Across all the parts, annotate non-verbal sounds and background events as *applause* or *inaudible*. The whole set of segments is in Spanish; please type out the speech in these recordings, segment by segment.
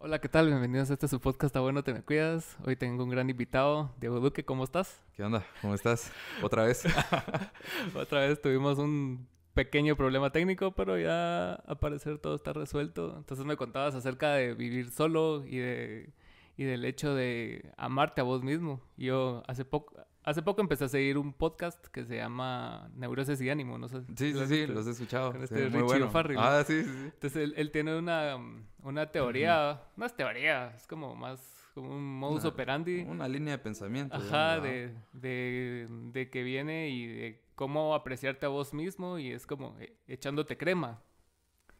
Hola, ¿qué tal? Bienvenidos a este su podcast A Bueno Te Me Cuidas. Hoy tengo un gran invitado, Diego Duque, ¿cómo estás? ¿Qué onda? ¿Cómo estás? ¿Otra vez? *laughs* Otra vez tuvimos un pequeño problema técnico, pero ya al parecer todo está resuelto. Entonces me contabas acerca de vivir solo y, de, y del hecho de amarte a vos mismo. Yo hace poco, Hace poco empecé a seguir un podcast que se llama Neurosis y Ánimo, no sé. Sí, sí, sí, los he escuchado. Con este Richie bueno. Ah, sí, sí, sí. Entonces él, tiene una, una teoría, no es teoría, es como más como un modus operandi. Una línea de pensamiento. Ajá, de, de, de, que viene y de cómo apreciarte a vos mismo y es como eh, echándote crema.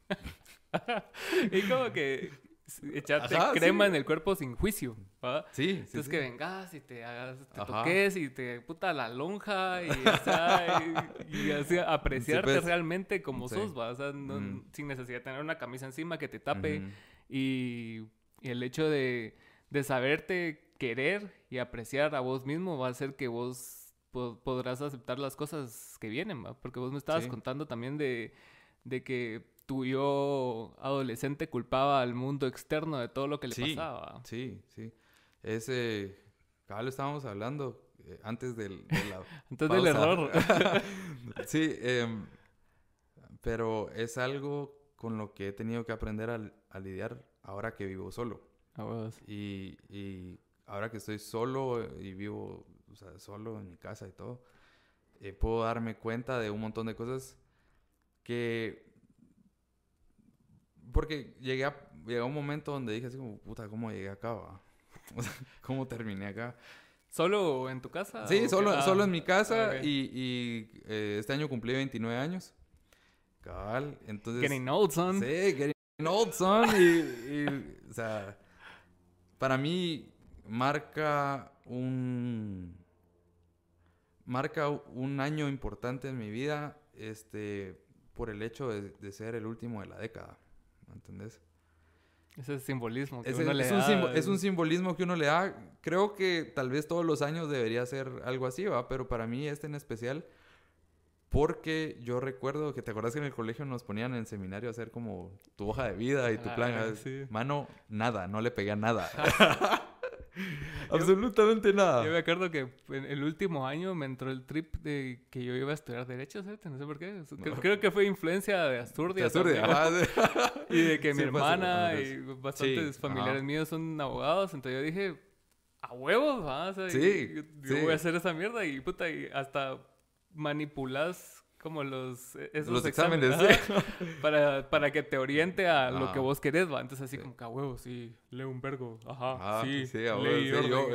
*laughs* y como que *laughs* echarte crema en el cuerpo sin juicio. ¿va? Sí, sí. Entonces que vengas y te hagas, te toques y te puta la lonja y, o sea, y, así *laughs* apreciarte pues. realmente como sos, ¿va? O sea, sin necesidad de tener una camisa encima que te tape y, el hecho de, de saberte querer y apreciar a vos mismo va a hacer que vos podrás aceptar las cosas que vienen, ¿va? Porque vos me estabas contando también de, de que tu yo adolescente culpaba al mundo externo de todo lo que le pasaba. Sí, sí. Ese, acá lo estábamos hablando eh, antes del, *laughs* antes del error. *laughs* sí, em, pero es algo con lo que he tenido que aprender a, lidiar ahora que vivo solo. y, y, ahora que estoy solo y vivo o sea, solo en mi casa y todo, eh, puedo darme cuenta de un montón de cosas que porque llegué a, llegó un momento donde dije así como, puta, ¿cómo llegué acá? *laughs* O sea, ¿cómo terminé acá? ¿Solo en tu casa? Sí, solo, solo en mi casa ah, y, y eh, este año cumplí 29 años. Cabal, entonces... Getting old, son. Sí, getting old, son. y, o sea, para mí marca un... Marca un año importante en mi vida, este, por el hecho de, de ser el último de la década. ¿Me entendés? Ese simbolismo que es, uno le es da. Un es un simbolismo que uno le da. Creo que tal vez todos los años debería ser algo así, ¿va? Pero para mí este en especial, porque yo recuerdo que te acuerdas que en el colegio nos ponían en el seminario a hacer como tu hoja de vida y tu plan. Ah, Mano, nada, no le pegué a nada. *laughs* *laughs* Absolutamente nada. Yo me acuerdo que en el último año me entró el trip de que yo iba a estudiar Derecho. No sé por qué. Creo, que fue influencia de Asturias. *laughs* y de que *laughs* mi hermana y bastantes familiares míos son abogados. Entonces yo dije, a huevos, ¿va? sí, yo, voy a hacer esa mierda y puta, y hasta manipulas como los, eh, esos los exámenes, para, para que te oriente a lo que vos querés, va. Entonces así como que a huevo, sí, leo un vergo, ajá, ah, sí, sí, a huevo, sí, yo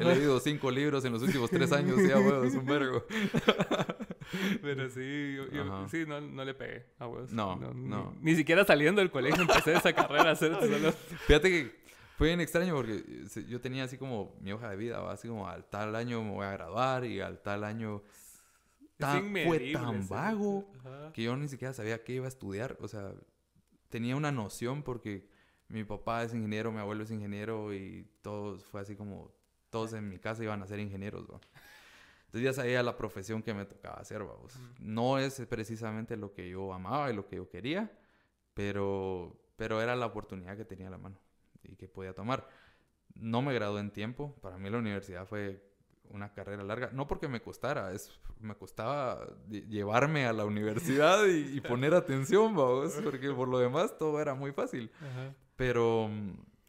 he, leído cinco libros en los últimos tres años, sí, a huevo, es un vergo. *laughs* Pero sí, yo, sí, no, no, le pegué a huevos. No, no. Ni, siquiera saliendo del colegio empecé esa carrera a hacer solo. *laughs* Fíjate que fue bien extraño porque yo tenía así como mi hoja de vida, ¿va? así como al tal año me voy a graduar y al tal año fue tan vago que yo ni siquiera sabía qué iba a estudiar. O sea, tenía una noción porque mi papá es ingeniero, mi abuelo es ingeniero y todos fue así como todos en mi casa iban a ser ingenieros. Entonces ya sabía la profesión que me tocaba hacer. vamos. No es precisamente lo que yo amaba y lo que yo quería, pero, pero era la oportunidad que tenía a la mano y que podía tomar. No me gradué en tiempo. Para mí la universidad fue una carrera larga, no porque me costara, es, me costaba llevarme a la universidad y, *laughs* poner atención, vamos, porque por lo demás todo era muy fácil. Pero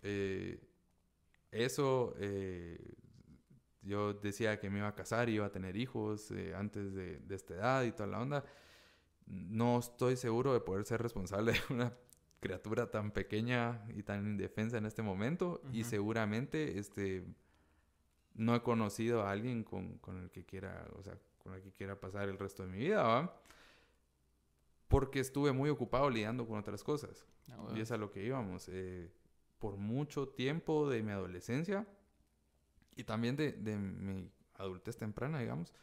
eh, eso, eh, yo decía que me iba a casar y iba a tener hijos eh, antes de, esta edad y toda la onda. No estoy seguro de poder ser responsable de una criatura tan pequeña y tan indefensa en este momento y seguramente este no he conocido a alguien con, el que quiera, o sea, con el que quiera pasar el resto de mi vida, ¿va? Porque estuve muy ocupado lidiando con otras cosas. Ah, y es a lo que íbamos. Eh, por mucho tiempo de mi adolescencia y también de, mi adultez temprana, digamos,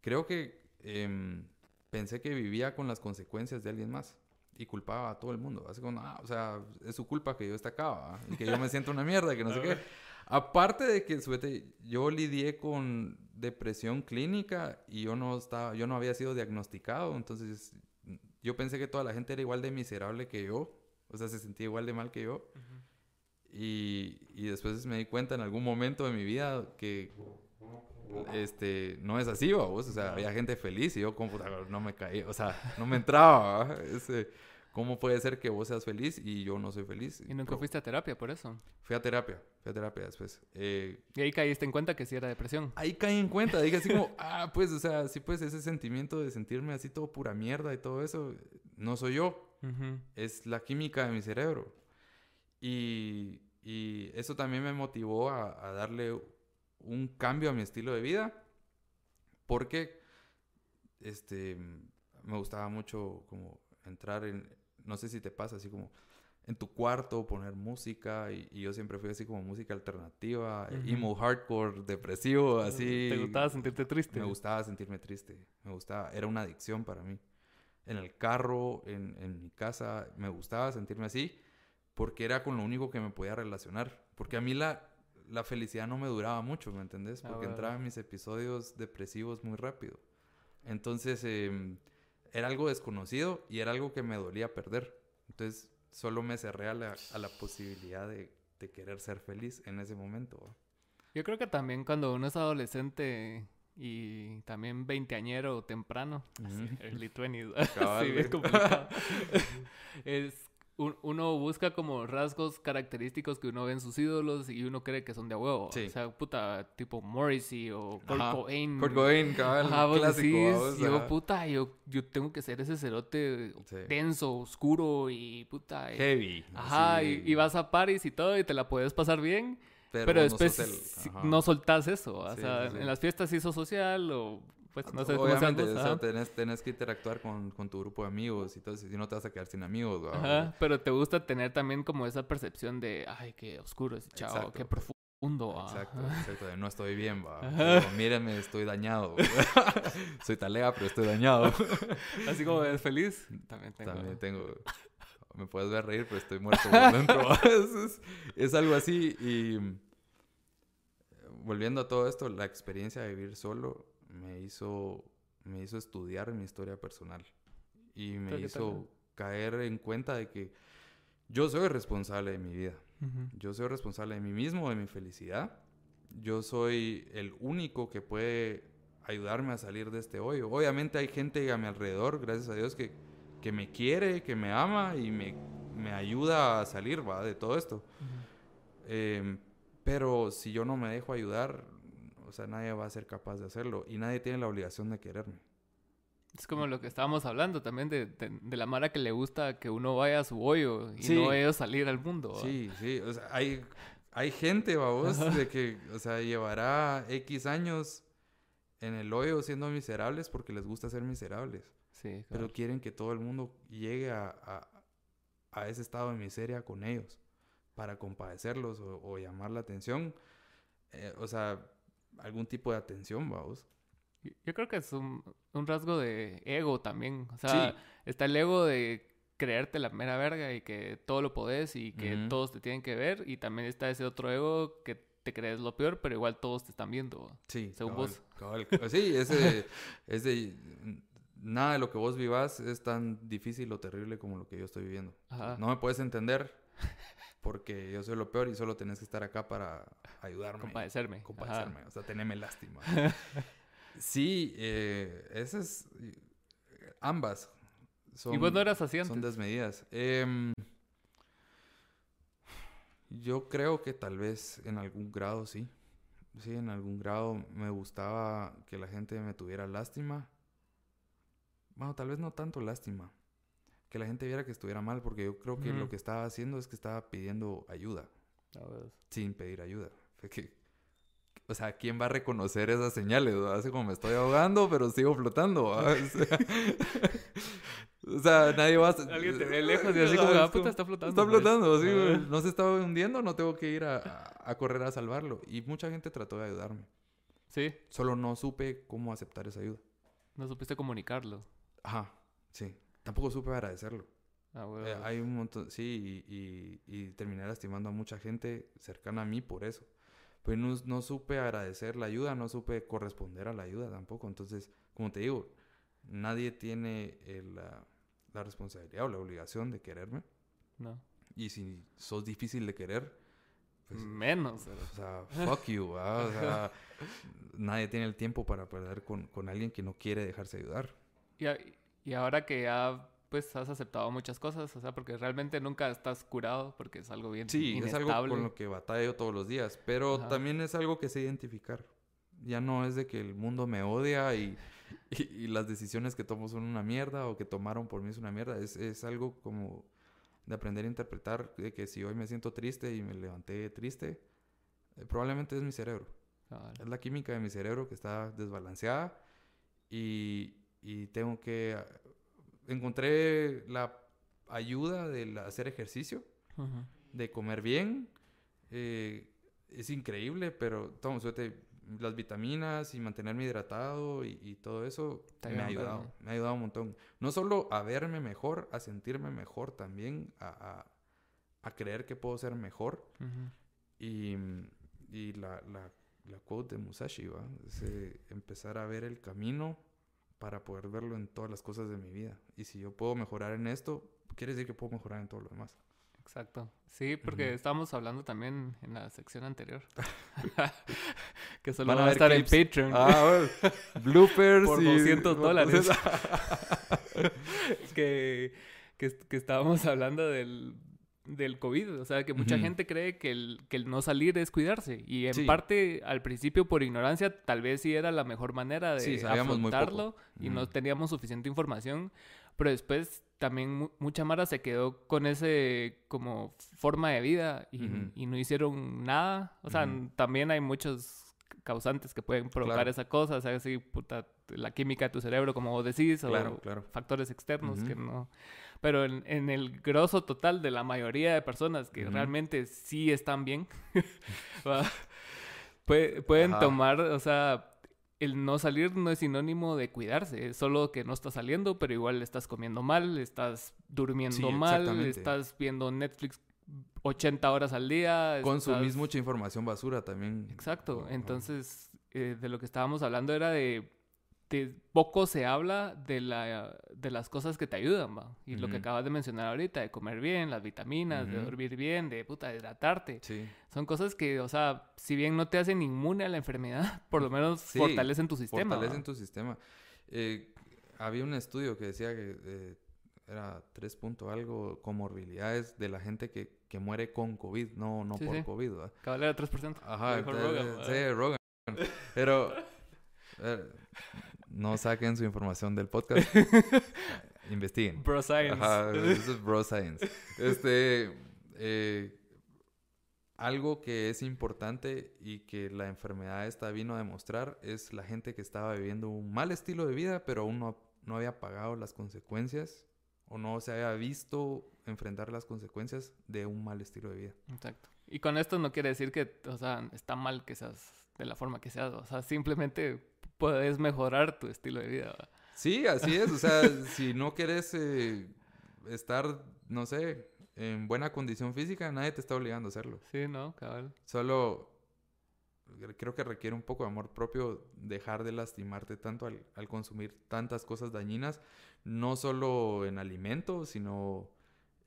creo que em, pensé que vivía con las consecuencias de alguien más y culpaba a todo el mundo. Así como, ah, o sea, es su culpa que yo esté acá, y que yo me siento una mierda, que no *laughs* sé qué. Aparte de que yo lidié con depresión clínica y yo no estaba, yo no había sido diagnosticado, entonces yo pensé que toda la gente era igual de miserable que yo, o sea, se sentía igual de mal que yo. Y, y después me di cuenta en algún momento de mi vida que este, no es así, vos. O sea, había gente feliz y yo como no me caí, o sea, no me entraba. Ese, ¿Cómo puede ser que vos seas feliz y yo no soy feliz? ¿Y nunca fuiste a terapia por eso? Fui a terapia, fui a terapia después. Eh, ¿Y ahí caíste en cuenta que sí era depresión? Ahí caí en cuenta, dije así como, *laughs* ah, pues, o sea, sí, pues ese sentimiento de sentirme así todo pura mierda y todo eso, no soy yo, es la química de mi cerebro. Y, y eso también me motivó a, a darle un cambio a mi estilo de vida, porque este, me gustaba mucho como entrar en, no sé si te pasa así como en tu cuarto poner música y, yo siempre fui así como música alternativa, emo hardcore, depresivo, así. ¿Te gustaba sentirte triste? Me gustaba sentirme triste, me gustaba, era una adicción para mí. En el carro, en, en mi casa, me gustaba sentirme así porque era con lo único que me podía relacionar. Porque a mí la, la felicidad no me duraba mucho, ¿me entendés? Ah, porque entraba en mis episodios depresivos muy rápido. Entonces, eh, era algo desconocido y era algo que me dolía perder. Entonces solo me cerré a la, a la posibilidad de, de, querer ser feliz en ese momento. Yo creo que también cuando uno es adolescente y también veinteañero temprano, *laughs* early *laughs* 20 es complicado. *laughs* es uno busca como rasgos característicos que uno ve en sus ídolos y uno cree que son de huevo. O sea, puta, tipo Morrissey o Kurt Cobain. Kurt Cobain, cabal, ajá, clásico. yo, puta, yo, yo tengo que ser ese cerote denso, oscuro y puta. Heavy. Ajá, y, vas a Paris y todo y te la puedes pasar bien. Pero, después no, soltás eso. O sea, en las fiestas hizo social o pues no sé Obviamente, o sea, tenés, que interactuar con, con, tu grupo de amigos y todo si no te vas a quedar sin amigos. Ajá, pero te gusta tener también como esa percepción de, ay, qué oscuro ese chavo, qué profundo. Exacto, exacto, no estoy bien, va. Mírenme, estoy dañado. *laughs* Soy talega, pero estoy dañado. *laughs* Así como eres feliz, también tengo. También tengo. Me puedes ver reír, pero estoy muerto por dentro. *laughs* es, es algo así y volviendo a todo esto, la experiencia de vivir solo me hizo, me hizo estudiar mi historia personal y me hizo caer en cuenta de que yo soy responsable de mi vida. Yo soy responsable de mí mismo, de mi felicidad. Yo soy el único que puede ayudarme a salir de este hoyo. Obviamente hay gente a mi alrededor, gracias a Dios, que, que me quiere, que me ama y me, me ayuda a salir ¿va? de todo esto. Em, pero si yo no me dejo ayudar, sea, nadie va a ser capaz de hacerlo y nadie tiene la obligación de quererme. Es como lo que estábamos hablando también de, de, la mara que le gusta que uno vaya a su hoyo y no ellos salir al mundo. Sí, sí. O sea, hay, hay gente, vos, de que, o sea, llevará X años en el hoyo siendo miserables porque les gusta ser miserables. Sí, Pero quieren que todo el mundo llegue a, a, a, ese estado de miseria con ellos para compadecerlos o, o llamar la atención. Eh, o sea, algún tipo de atención, vamos. Yo creo que es un, un rasgo de ego también. O sea, está el ego de creerte la mera verga y que todo lo podés y que todos te tienen que ver. Y también está ese otro ego que te crees lo peor, pero igual todos te están viendo. Sí. Según vos. sí, ese, *laughs* ese, nada de lo que vos vivas es tan difícil o terrible como lo que yo estoy viviendo. No me puedes entender porque yo soy lo peor y solo tenés que estar acá para ayudarme. Compadecerme. Compadecerme, o sea, tenerme lástima. *laughs* sí, eh, esas, ambas. Son, ¿Y vos no eras así Son desmedidas. Em, yo creo que tal vez en algún grado sí. Sí, en algún grado me gustaba que la gente me tuviera lástima. Bueno, tal vez no tanto lástima que la gente viera que estuviera mal, porque yo creo que lo que estaba haciendo es que estaba pidiendo ayuda. Sin pedir ayuda. que, o sea, ¿quién va a reconocer esas señales? Hace como me estoy ahogando, pero sigo flotando. *laughs* O sea, nadie va a... Alguien te ve lejos y así *laughs* como, ah, puta, está flotando. Está flotando, sí, No se estaba hundiendo, no tengo que ir a, a, correr a salvarlo. Y mucha gente trató de ayudarme. Sí. Solo no supe cómo aceptar esa ayuda. No supiste comunicarlo. Ajá, sí tampoco supe agradecerlo. Ah, bueno. Eh, hay un montón, sí, y, y, terminé lastimando a mucha gente cercana a mí por eso. Pues no, no, supe agradecer la ayuda, no supe corresponder a la ayuda tampoco. Entonces, como te digo, nadie tiene la, la, responsabilidad o la obligación de quererme. No. Y si sos difícil de querer, pues, menos. O sea, fuck you, *laughs* O sea, nadie tiene el tiempo para perder con, con alguien que no quiere dejarse ayudar. Y, y ahora que ya pues has aceptado muchas cosas, o sea, porque realmente nunca estás curado porque es algo bien Sí, es algo con lo que batallo todos los días, pero también es algo que sé identificar. Ya no es de que el mundo me odia y, y, las decisiones que tomo son una mierda o que tomaron por mí es una mierda. Es, es algo como de aprender a interpretar de que si hoy me siento triste y me levanté triste, eh, probablemente es mi cerebro. Es la química de mi cerebro que está desbalanceada y, y tengo que encontré la ayuda de hacer ejercicio, de comer bien. Eh, es increíble, pero tomo suerte, las vitaminas y mantenerme hidratado y, todo eso me ha ayudado. Me ha ayudado un montón. No solo a verme mejor, a sentirme mejor también, a, creer que puedo ser mejor. Y, la, la, la, quote de Musashi, ¿va? Es, eh, empezar a ver el camino para poder verlo en todas las cosas de mi vida. Y si yo puedo mejorar en esto, quiere decir que puedo mejorar en todo lo demás. Exacto. Sí, porque estábamos hablando también en la sección anterior. *laughs* *laughs* que solo va a, estar en Patreon. Ah, *laughs* Bloopers. Por 200 dólares. que, que, que estábamos hablando del del COVID. O sea, que mucha gente cree que el, que el no salir es cuidarse. Y en parte, al principio, por ignorancia, tal vez sí era la mejor manera de sí, afrontarlo y no teníamos suficiente información. Pero después también mucha Mara se quedó con ese como forma de vida y, no hicieron nada. O sea, también hay muchos causantes que pueden provocar esa cosa, o sea, así, puta, la química de tu cerebro, como vos decís, o factores externos que no pero en, el grosso total de la mayoría de personas que realmente sí están bien, *laughs* pueden tomar, o sea, el no salir no es sinónimo de cuidarse, es solo que no estás saliendo, pero igual estás comiendo mal, estás durmiendo mal, estás viendo Netflix 80 horas al día. Consumís mucha información basura también. Exacto, entonces eh, de lo que estábamos hablando era de poco se habla de, la, de las cosas que te ayudan, ¿va? Y lo que acabas de mencionar ahorita, de comer bien, las vitaminas, de dormir bien, de puta, hidratarte. Son cosas que, o sea, si bien no te hacen inmune a la enfermedad, *laughs* por lo menos fortalecen tu sistema. Fortalecen tu sistema. Eh, había un estudio que decía que eh, era tres puntos algo comorbilidades de la gente que, que muere con COVID, no, no por COVID, ¿va? Cabal era 3%. Ajá, sí, Rogan. Pero... No saquen su información del podcast. *laughs* Investiguen. Bro Science. Ajá, eso es Bro Science. Este, eh, algo que es importante y que la enfermedad esta vino a demostrar es la gente que estaba viviendo un mal estilo de vida, pero aún no, no había pagado las consecuencias o no se había visto enfrentar las consecuencias de un mal estilo de vida. Exacto. Y con esto no quiere decir que, o sea, está mal que seas de la forma que seas, o sea, simplemente puedes mejorar tu estilo de vida. Sí, así es. O sea, *laughs* si no quieres eh, estar, no sé, en buena condición física, nadie te está obligando a hacerlo. Sí, ¿no? Cabal. Solo creo que requiere un poco de amor propio dejar de lastimarte tanto al, consumir tantas cosas dañinas, no solo en alimentos, sino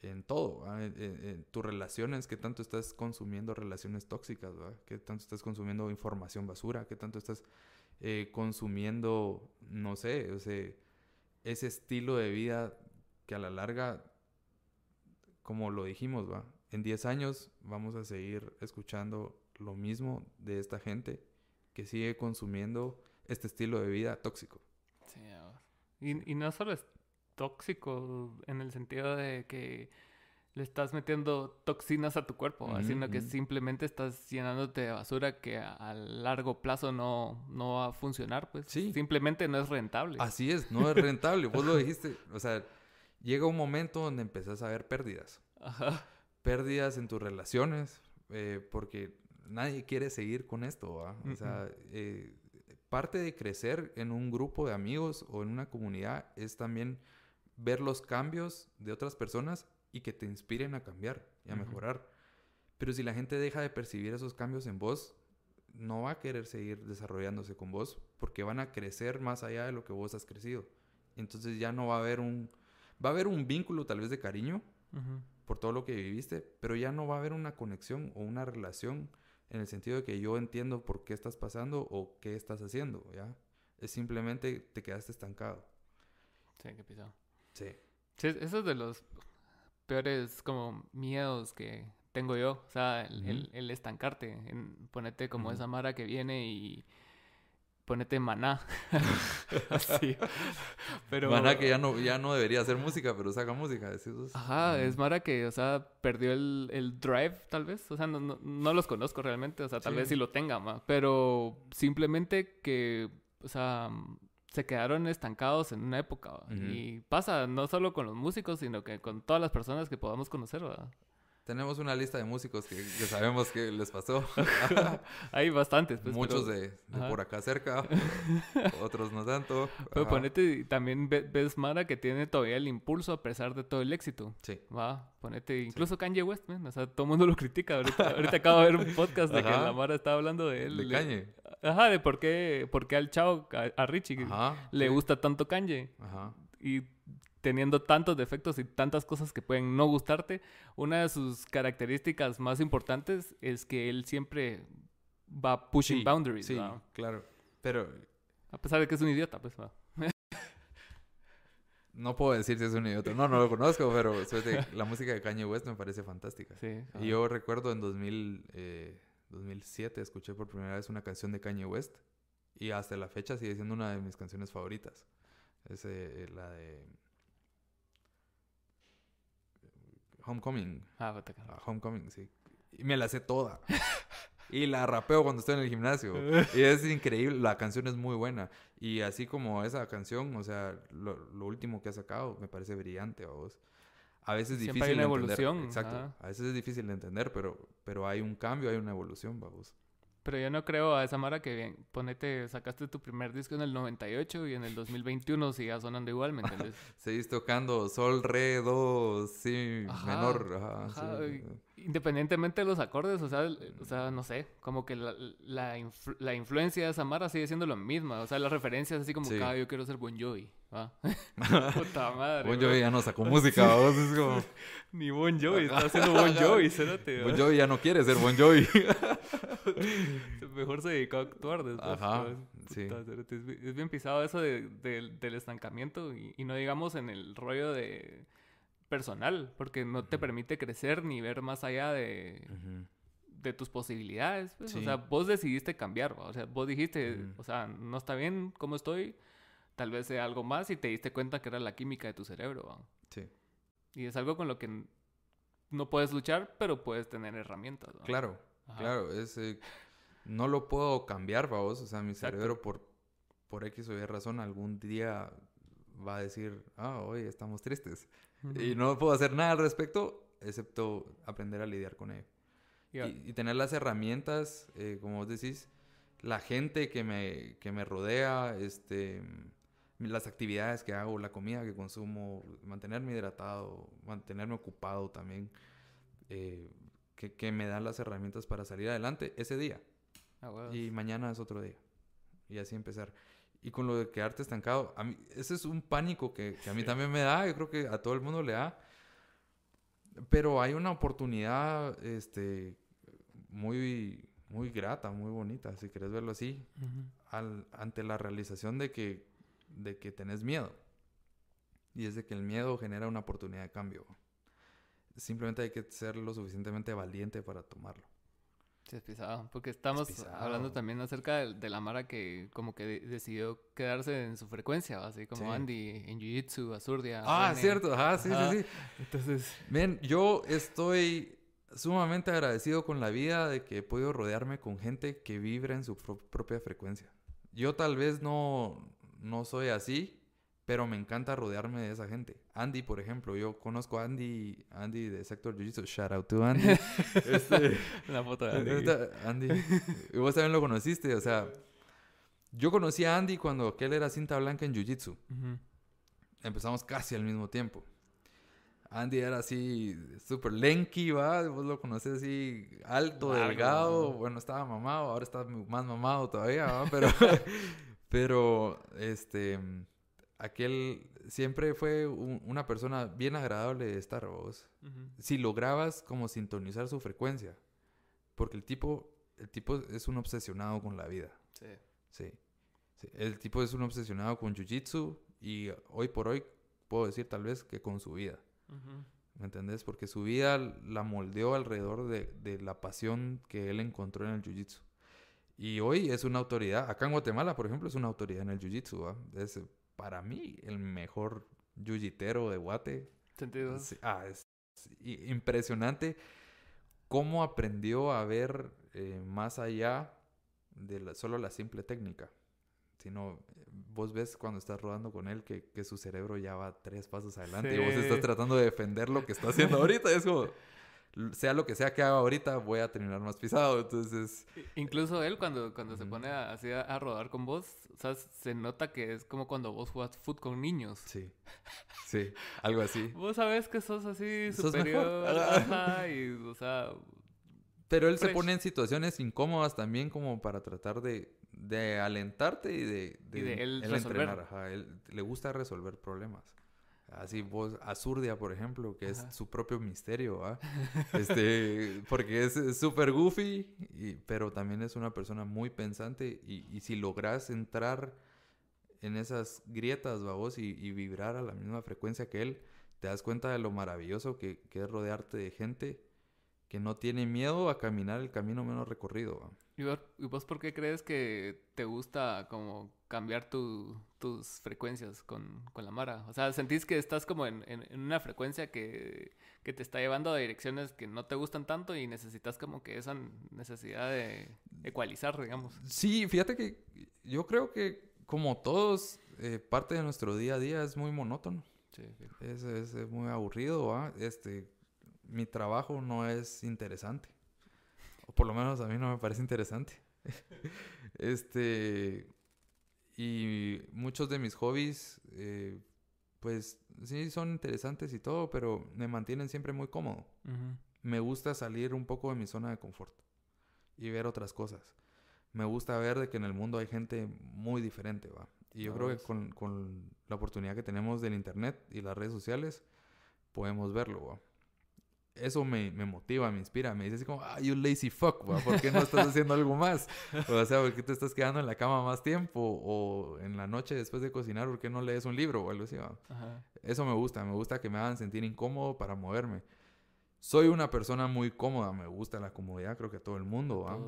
en todo, en, tus relaciones, que tanto estás consumiendo relaciones tóxicas, ¿verdad? que tanto estás consumiendo información basura, que tanto estás eh, consumiendo, no sé, ese estilo de vida que a la larga, como lo dijimos, ¿va? En 10 años vamos a seguir escuchando lo mismo de esta gente que sigue consumiendo este estilo de vida tóxico. Sí, y, y no solo es tóxico en el sentido de que le estás metiendo toxinas a tu cuerpo, haciendo que simplemente estás llenándote de basura que a, largo plazo no, no va a funcionar, pues sí. simplemente no es rentable. Así es, no es rentable. Vos lo dijiste, o sea, llega un momento donde empezás a ver pérdidas. Ajá. Pérdidas en tus relaciones, eh, porque nadie quiere seguir con esto, ¿va? O sea, eh, parte de crecer en un grupo de amigos o en una comunidad es también ver los cambios de otras personas y que te inspiren a cambiar y a mejorar. Pero si la gente deja de percibir esos cambios en vos, no va a querer seguir desarrollándose con vos porque van a crecer más allá de lo que vos has crecido. Entonces ya no va a haber un va a haber un vínculo tal vez de cariño, por todo lo que viviste, pero ya no va a haber una conexión o una relación en el sentido de que yo entiendo por qué estás pasando o qué estás haciendo, ¿ya? Es simplemente te quedaste estancado. Sí, qué pisado. Sí. Sí, eso es de los peores como miedos que tengo yo. O sea, el, estancarte, en ponerte como esa mara que viene y ponete maná. *laughs* Así. Pero... Maná que ya no, ya no debería hacer música, pero saca música. Ajá, es Mara que, o sea, perdió el, el drive, tal vez. O sea, no, no, los conozco realmente. O sea, tal vez sí lo tenga, ma. Pero simplemente que, o sea, se quedaron estancados en una época. Y pasa no solo con los músicos, sino que con todas las personas que podamos conocer, ¿verdad? Tenemos una lista de músicos que, sabemos que les pasó. *laughs* Hay bastantes. Pues, Muchos de, por acá cerca, *laughs* otros no tanto. Pero ponete, también ves Mara que tiene todavía el impulso a pesar de todo el éxito. Sí. Va, ponete, incluso Kanye West, o sea, todo el mundo lo critica. Ahorita, ahorita acabo de ver un podcast de que la Mara estaba hablando de él. De Kanye. Ajá, de por qué, por qué al chao, a, Richie, le gusta tanto Kanye. Ajá. Y teniendo tantos defectos y tantas cosas que pueden no gustarte, una de sus características más importantes es que él siempre va pushing boundaries. Sí, claro. Pero... A pesar de que es un idiota, pues va. *laughs* No puedo decir si es un idiota. No, no lo conozco, pero la música de Kanye West me parece fantástica. Sí, y yo recuerdo en 2000, 2007 eh, escuché por primera vez una canción de Kanye West y hasta la fecha sigue siendo una de mis canciones favoritas. Es eh, la de Homecoming. Ah, ah, Homecoming, sí. Y me la sé toda. *laughs* y la rapeo cuando estoy en el gimnasio. y es increíble, la canción es muy buena. Y así como esa canción, o sea, lo, último que ha sacado me parece brillante a vos. A veces es difícil hay una evolución. Exacto. A veces es difícil de entender, pero, pero hay un cambio, hay una evolución, vamos. Pero yo no creo a esa Mara que ponete, sacaste tu primer disco en el 98 y en el 2021 sigas sonando igual, ¿me entiendes? *laughs* Seguís tocando sol, re, do, si, menor. Ajá, Independientemente de los acordes, o sea, o sea no sé, como que la, la, la influencia de Samara sigue siendo lo misma. O sea, las referencias así como, cada yo quiero ser Bon Jovi. ¿va? *laughs* Puta madre. Bon Jovi ya no sacó música, vos es como... *laughs* Ni Bon Jovi, está haciendo Bon Jovi, cérate. Bon Jovi ya no quiere ser Bon Jovi. *laughs* Mejor se dedicó a actuar después. Ajá, sí. es, bien pisado eso de, del estancamiento y, y no digamos en el rollo de personal, porque no te permite crecer ni ver más allá de, de tus posibilidades. Pues. O sea, vos decidiste cambiar, o sea, vos dijiste, o sea, no está bien cómo estoy, tal vez sea algo más y te diste cuenta que era la química de tu cerebro. Sí. Y es algo con lo que no puedes luchar, pero puedes tener herramientas. Claro, claro, es, eh, no lo puedo cambiar, vos, o sea, mi cerebro por, por X o Y razón algún día va a decir, ah, hoy estamos tristes. Y no puedo hacer nada al respecto, excepto aprender a lidiar con ello. Y, tener las herramientas, eh, como vos decís, la gente que me, que me rodea, este, las actividades que hago, la comida que consumo, mantenerme hidratado, mantenerme ocupado también, eh, que, que, me dan las herramientas para salir adelante ese día. Ah, y mañana es otro día. Y así empezar. Y con lo de quedarte estancado, a mí, ese es un pánico que, a mí también me da, yo creo que a todo el mundo le da. Pero hay una oportunidad este, muy, muy grata, muy bonita, si quieres verlo así, al, ante la realización de que, de que tenés miedo. Y es de que el miedo genera una oportunidad de cambio. Simplemente hay que ser lo suficientemente valiente para tomarlo. Sí, es pisado. Porque estamos hablando también acerca de, la Mara que como que decidió quedarse en su frecuencia, así como Andy en Jiu-Jitsu, Azurdia. Ah, cierto, ajá, sí, sí, sí. Entonces. Ven, yo estoy sumamente agradecido con la vida de que he podido rodearme con gente que vibra en su propia frecuencia. Yo tal vez no, no soy así, pero me encanta rodearme de esa gente. Andy, por ejemplo, yo conozco a Andy, Andy de Sector Jiu-Jitsu. Shout out to Andy. *laughs* este, *laughs* La foto de Andy. Andy. Y vos también lo conociste, o sea, yo conocí a Andy cuando aquel era cinta blanca en Jiu-Jitsu. Empezamos casi al mismo tiempo. Andy era así, súper lenky, ¿va? Vos lo conocés así, alto, delgado. Bueno, estaba mamado, ahora está más mamado todavía, ¿va? Pero, *laughs* pero, este aquel siempre fue una persona bien agradable de estar, vos. Si lograbas como sintonizar su frecuencia. Porque el tipo, el tipo es un obsesionado con la vida. Sí. Sí. El tipo es un obsesionado con Jiu-Jitsu y hoy por hoy puedo decir tal vez que con su vida. ¿Me entendés? Porque su vida la moldeó alrededor de, de la pasión que él encontró en el Jiu-Jitsu. Y hoy es una autoridad. Acá en Guatemala, por ejemplo, es una autoridad en el Jiu-Jitsu. Es para mí el mejor jiu-jitero de Guate. ¿Sentido? ah, es impresionante cómo aprendió a ver eh, más allá de solo la simple técnica. Sino, vos ves cuando estás rodando con él que, que su cerebro ya va tres pasos adelante y vos estás tratando de defender lo que está haciendo ahorita. Es como, sea lo que sea que haga ahorita, voy a terminar más pisado. Entonces. Incluso él, cuando, cuando se pone a, así a, rodar con vos, o sea, se nota que es como cuando vos jugás fútbol con niños. Sí. Sí, algo así. *laughs* vos sabés que sos así superior. Ajá, *laughs* y, o sea. Pero él se pone en situaciones incómodas también, como para tratar de, de alentarte y de, de, él, entrenar. Ajá, él le gusta resolver problemas. Así vos, Azurdia, por ejemplo, que es su propio misterio, ¿ah? *laughs* Este, porque es súper goofy, pero también es una persona muy pensante y, y si logras entrar en esas grietas, vos, y, y, vibrar a la misma frecuencia que él, te das cuenta de lo maravilloso que, que es rodearte de gente que no tiene miedo a caminar el camino menos recorrido. ¿Y vos, por qué crees que te gusta como cambiar tus frecuencias con, la Mara? O sea, ¿sentís que estás como en, una frecuencia que, te está llevando a direcciones que no te gustan tanto y necesitas como que esa necesidad de ecualizar, digamos? Sí, fíjate que yo creo que como todos, eh, parte de nuestro día a día es muy monótono. Sí, es, es, es, muy aburrido. Este, mi trabajo no es interesante. O por lo menos a mí no me parece interesante. *laughs* este. Y muchos de mis hobbies, eh, pues sí, son interesantes y todo, pero me mantienen siempre muy cómodo. Me gusta salir un poco de mi zona de confort y ver otras cosas. Me gusta ver de que en el mundo hay gente muy diferente, ¿va? Y yo creo que con, con, la oportunidad que tenemos del internet y las redes sociales, podemos verlo, ¿va? Eso me, me, motiva, me inspira. Me dice así como, ah, you lazy fuck, ¿por qué no estás haciendo algo más? *laughs* O sea, ¿por qué te estás quedando en la cama más tiempo? O en la noche después de cocinar, ¿por qué no lees un libro o algo así? Eso me gusta, me gusta que me hagan sentir incómodo para moverme. Soy una persona muy cómoda, me gusta la comodidad, creo que a todo el mundo, ¿va?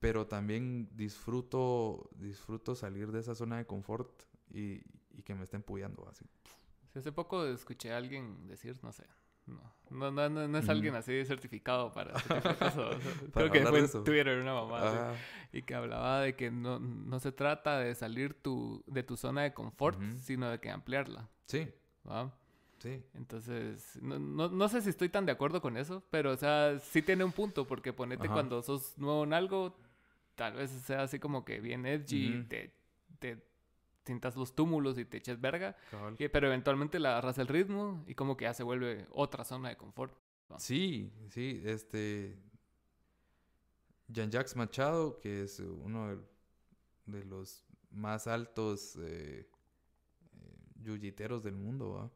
Pero también disfruto, disfruto salir de esa zona de confort y, y que me estén puyando así. hace poco escuché a alguien decir, no sé, no, no, no, no es alguien así certificado para *laughs* Creo que fue en Twitter una mamá. y que hablaba de que no, no se trata de salir tu, de tu zona de confort, sino de que ampliarla. Sí. Sí. Entonces, no, no, no, sé si estoy tan de acuerdo con eso, pero, o sea, sí tiene un punto, porque ponete cuando sos nuevo en algo, tal vez sea así como que bien edgy, te, te sientas los túmulos y te eches verga. pero eventualmente le agarras el ritmo y como que ya se vuelve otra zona de confort. Sí, sí, este... Jean-Jacques Machado, que es uno de, los más altos eh, eh del mundo,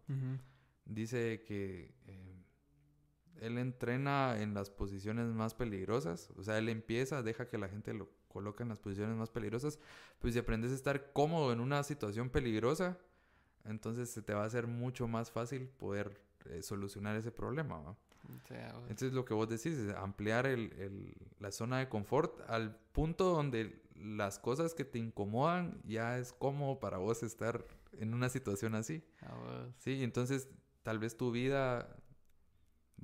dice que eh, él entrena en las posiciones más peligrosas. O sea, él empieza, deja que la gente lo coloca en las posiciones más peligrosas. Pues si aprendes a estar cómodo en una situación peligrosa, entonces se te va a hacer mucho más fácil poder eh, solucionar ese problema. entonces lo que vos decís es ampliar el, la zona de confort al punto donde las cosas que te incomodan ya es cómodo para vos estar en una situación así. Ah, sí, entonces tal vez tu vida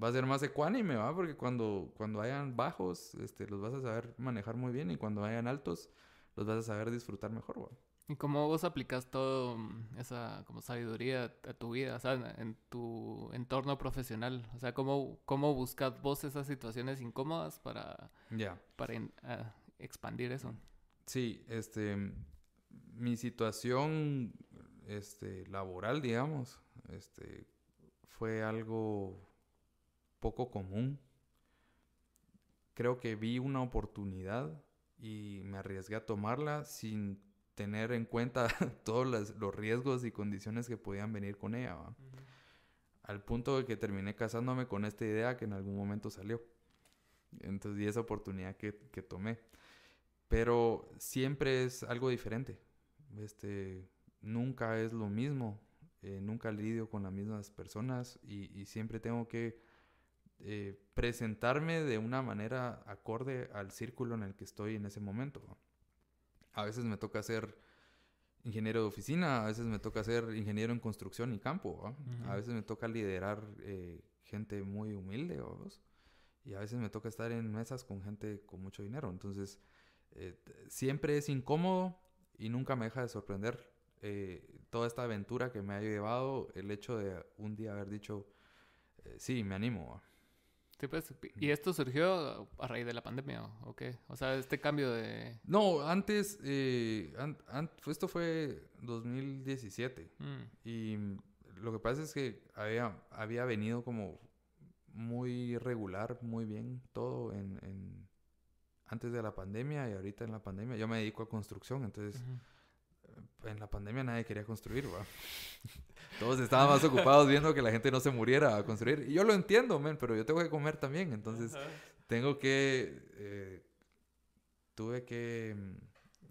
va a ser más ecuánime, ¿va? Porque cuando, cuando hayan bajos, este, los vas a saber manejar muy bien y cuando hayan altos, los vas a saber disfrutar mejor, ¿va? ¿Y cómo vos aplicas todo mm, esa como sabiduría a tu vida, o sea, en tu entorno profesional? O sea, ¿cómo, cómo buscas vos esas situaciones incómodas para, para ah, expandir eso? Sí, este, mi situación este, laboral, digamos, este, fue algo poco común. Creo que vi una oportunidad y me arriesgué a tomarla sin tener en cuenta *laughs* todos los, riesgos y condiciones que podían venir con ella. Al punto de que terminé casándome con esta idea que en algún momento salió. Entonces, y esa oportunidad que, que tomé. Pero siempre es algo diferente. Este, nunca es lo mismo. Eh, nunca lidio con las mismas personas y, y siempre tengo que eh, presentarme de una manera acorde al círculo en el que estoy en ese momento. A veces me toca ser ingeniero de oficina, a veces me toca ser ingeniero en construcción y campo, a veces me toca liderar eh, gente muy humilde, y a veces me toca estar en mesas con gente con mucho dinero. Entonces, eh, siempre es incómodo y nunca me deja de sorprender toda esta aventura que me ha llevado, el hecho de un día haber dicho, sí, me animo. Pues, ¿Y esto surgió a raíz de la pandemia o qué? O sea, este cambio de... No, antes, eh, esto fue 2017 mm. y lo que pasa es que había, había venido como muy regular, muy bien todo en, antes de la pandemia y ahorita en la pandemia. Yo me dedico a construcción, entonces en la pandemia nadie quería construir, ¿va? Todos estaban más ocupados viendo que la gente no se muriera a construir. Y yo lo entiendo, men, pero yo tengo que comer también. Entonces, tengo que... Eh, tuve que,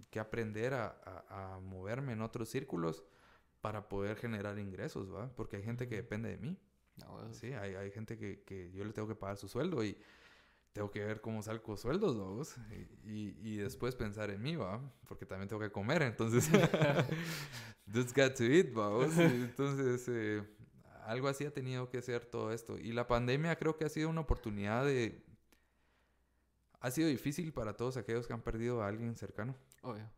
que aprender a, a, moverme en otros círculos para poder generar ingresos, ¿va? Porque hay gente que depende de mí. sí, hay, hay gente que, que yo le tengo que pagar su sueldo y tengo que ver cómo salgo sueldos, vamos. Y, y, después pensar en mí, va. Porque también tengo que comer, entonces. *laughs* just got to eat, vamos. Entonces, eh, algo así ha tenido que ser todo esto. Y la pandemia creo que ha sido una oportunidad de. Ha sido difícil para todos aquellos que han perdido a alguien cercano. Obvio.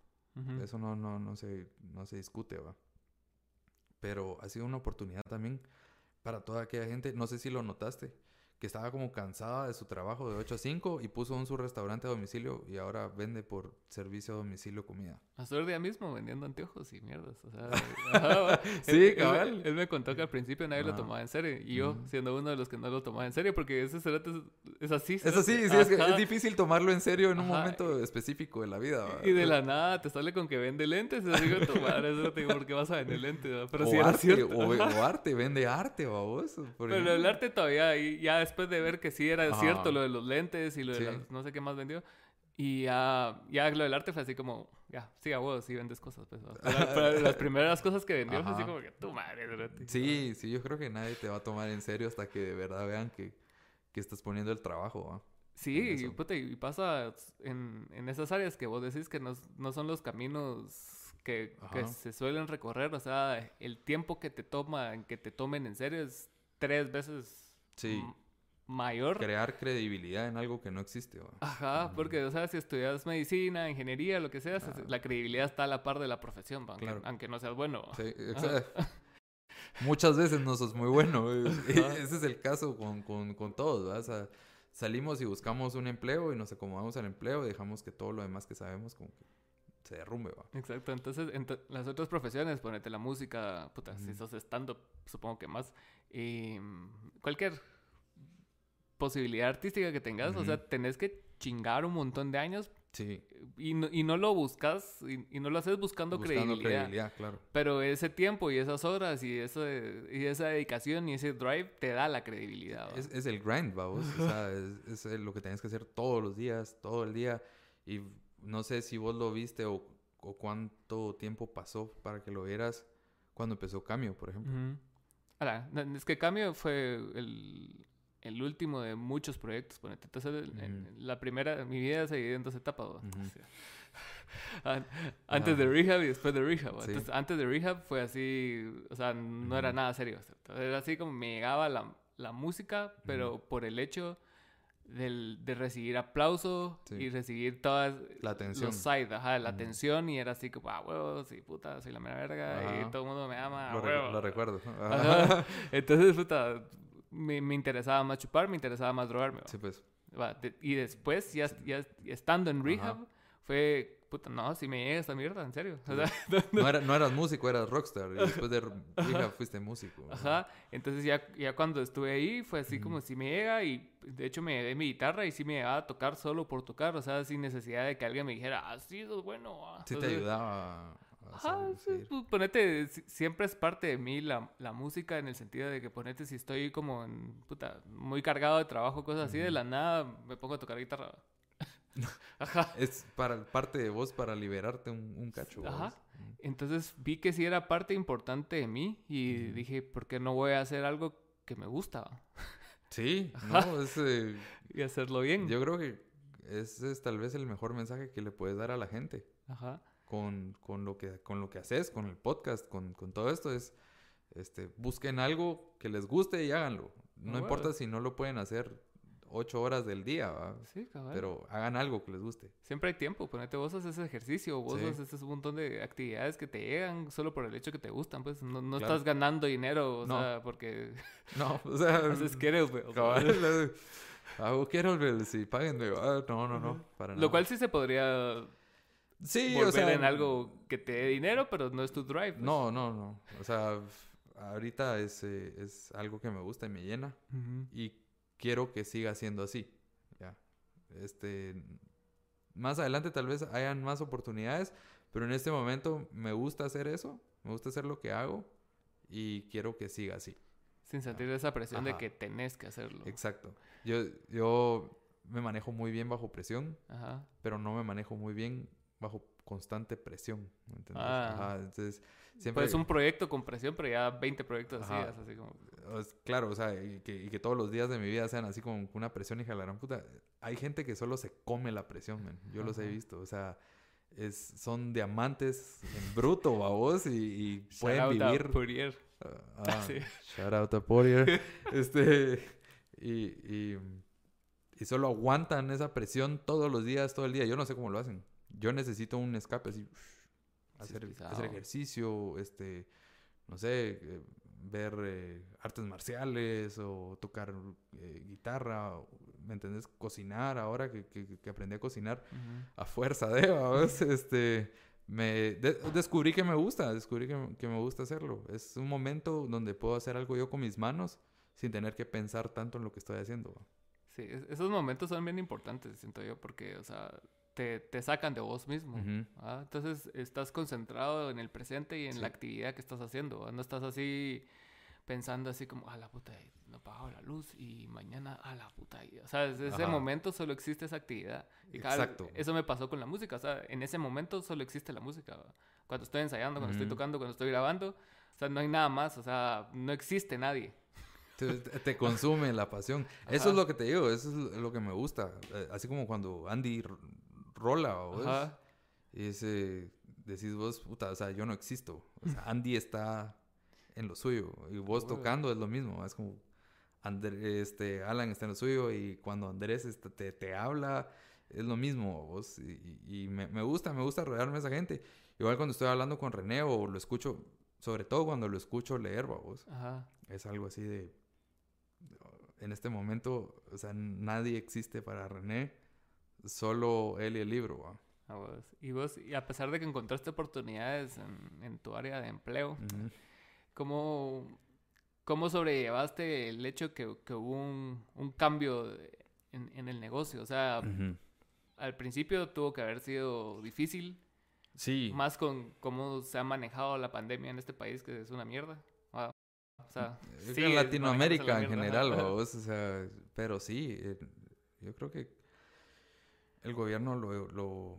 Eso no, no, no, se, no se discute, va. Pero ha sido una oportunidad también para toda aquella gente. No sé si lo notaste que estaba como cansada de su trabajo de 8 a 5 y puso un su restaurante a domicilio y ahora vende por servicio a domicilio comida. Hasta el día mismo vendiendo anteojos y mierdas. O sea, *laughs* sí, cabal. Él, me contó que al principio nadie lo tomaba en serio y yo siendo uno de los que no lo tomaba en serio porque ese cerote es, así. Es así, sí, es, que es, difícil tomarlo en serio en un momento específico de la vida. Y de la nada te sale con que vende lentes. Y digo, tu madre, eso te digo, ¿por qué vas a vender lentes? Pero o arte, O, *laughs* arte, vende arte, vos. Pero el arte todavía, ya después de ver que sí era cierto lo de los lentes y lo de no sé qué más vendió. Y ya, ya lo del arte fue así como, ya, sí, a vos, sí vendes cosas. Pues, pero, las primeras cosas que vendió fue así como que, tu madre. Sí, sí, yo creo que nadie te va a tomar en serio hasta que de verdad vean que, que estás poniendo el trabajo. Sí, puta, y pasa en, en esas áreas que vos decís que no, no son los caminos que, que, se suelen recorrer. O sea, el tiempo que te toma, en que te tomen en serio es tres veces sí mayor. Crear credibilidad en algo que no existe. Ajá, porque, o sea, si estudias medicina, ingeniería, lo que sea, la credibilidad está a la par de la profesión, aunque, no seas bueno. Sí, exacto. *laughs* Muchas veces no sos muy bueno. *laughs* Ese es el caso con, con, con todos, salimos y buscamos un empleo y nos acomodamos al empleo y dejamos que todo lo demás que sabemos como que se derrumbe, ¿va? Exacto. Entonces, en las otras profesiones, ponete la música, puta, si sos stand-up, supongo que más. Y cualquier posibilidad artística que tengas, o sea, tenés que chingar un montón de años. Sí. Y no, y no lo buscas, y, no lo haces buscando, buscando credibilidad. claro. Pero ese tiempo y esas horas y, eso, y esa dedicación y ese drive te da la credibilidad. Es, es, el grind, vamos. o sea, *laughs* es, es, lo que tienes que hacer todos los días, todo el día. Y no sé si vos lo viste o, o cuánto tiempo pasó para que lo vieras cuando empezó Cambio, por ejemplo. Ahora, es que Cambio fue el, el último de muchos proyectos. Entonces, la primera, mi vida se divide en dos etapas. *laughs* antes de rehab y después de rehab. Entonces, antes de rehab fue así, o sea, no era nada serio. Era así como me llegaba la, la música, pero por el hecho del, de recibir aplauso y recibir todas la atención. los side, ajá, la atención y era así como, ah, huevos, y puta, soy la mera verga y todo el mundo me ama. Lo, lo recuerdo. *laughs* Entonces, puta, me, me, interesaba más chupar, me interesaba más drogarme. Sí, pues. y después, ya, ya, estando en rehab, fue, puta, no, si me llega esta mierda, en serio. *laughs* no, era, no, eras músico, eras rockstar. Y después de rehab *laughs* fuiste músico. Ajá. Entonces ya, ya cuando estuve ahí, fue así como si me llega y de hecho me llevé mi guitarra y sí me llevaba a tocar solo por tocar, o sea, sin necesidad de que alguien me dijera, ah, sí, es bueno. Ah". Sí te ayudaba. Ajá, sí, pues, ponete, siempre es parte de mí la, la, música en el sentido de que ponete si estoy como en, puta, muy cargado de trabajo, cosas así, de la nada me pongo a tocar guitarra. *laughs* Ajá. Es para, parte de vos para liberarte un, un cacho. Ajá. Entonces vi que sí era parte importante de mí y dije, ¿por qué no voy a hacer algo que me gusta? Sí, *laughs* no, es, eh, y hacerlo bien. Yo creo que ese es tal vez el mejor mensaje que le puedes dar a la gente. Ajá. Con, con, lo, que, con lo que haces, con el podcast, con, con todo esto, es este, busquen algo que les guste y háganlo. No importa si no lo pueden hacer ocho horas del día, ¿va? Sí, cabrón. Pero hagan algo que les guste. Siempre hay tiempo, ponete vos haces ese ejercicio, vos haces un montón de actividades que te llegan solo por el hecho que te gustan, pues no, no estás ganando dinero, o sea, porque... *laughs* No, o sea... *laughs* haces quieres, güey. *laughs* Hago quiero, güey, sí, páguenme, no, no, no, para Lo cual sí se podría... Sí, o sea... en algo que te dé dinero, pero no es tu drive. Pues. No, no, no. O sea, ahorita es, eh, es algo que me gusta y me llena. Y quiero que siga siendo así. Ya. Este, más adelante tal vez hayan más oportunidades, pero en este momento me gusta hacer eso, me gusta hacer lo que hago y quiero que siga así. Sin sentir esa presión de que tenés que hacerlo. Exacto. Yo, yo me manejo muy bien bajo presión, pero no me manejo muy bien bajo constante presión. Ah. Entonces, siempre... Pues un proyecto con presión, pero ya 20 proyectos así, así como... Claro, o sea, y que, todos los días de mi vida sean así como una presión y la puta. Hay gente que solo se come la presión, man. Yo los he visto, o sea... Es, son diamantes en bruto, *laughs* babos, y, y pueden vivir... Out ah, *laughs* ah, Shout out a Poirier. *laughs* este, y, y, y solo aguantan esa presión todos los días, todo el día. Yo no sé cómo lo hacen yo necesito un escape así, hacer, hacer, ejercicio, este, no sé, eh, ver eh, artes marciales o tocar eh, guitarra, ¿me entendés? Cocinar ahora que, que, aprendí a cocinar a fuerza de, *laughs* este, me descubrí que me gusta, descubrí que, que, me gusta hacerlo. Es un momento donde puedo hacer algo yo con mis manos sin tener que pensar tanto en lo que estoy haciendo. Sí, esos momentos son bien importantes, siento yo, porque, o sea, te, te sacan de vos mismo. Entonces estás concentrado en el presente y en la actividad que estás haciendo. No estás así pensando así como, a la puta, no pago la luz y mañana a la puta. O sea, desde ese momento solo existe esa actividad. Y Exacto. Eso me pasó con la música. O sea, en ese momento solo existe la música. Cuando estoy ensayando, cuando estoy tocando, cuando estoy grabando. O sea, no hay nada más. O sea, no existe nadie. Te, te *laughs* consume la pasión. Eso es lo que te digo, eso es lo que me gusta. Eh, así como cuando Andy rola, ¿o Y ese, decís vos, puta, o sea, yo no existo. O sea, Andy está en lo suyo. Y vos tocando es lo mismo. Es como, este, Alan está en lo suyo y cuando Andrés este, te, te habla, es lo mismo vos. Y, me, me, gusta, me gusta rodearme de esa gente. Igual cuando estoy hablando con René o lo escucho, sobre todo cuando lo escucho leer, vos. Es algo así de... En este momento, o sea, nadie existe para René Solo él y el libro, Y vos, y a pesar de que encontraste oportunidades en, tu área de empleo, ¿cómo, ¿cómo, sobrellevaste el hecho que, que hubo un, un cambio en, en, el negocio? O sea, al principio tuvo que haber sido difícil. Sí. Más con cómo se ha manejado la pandemia en este país, que es una mierda. o sea, sí, en Latinoamérica en general, o sea, pero sí, eh, yo creo que el gobierno lo...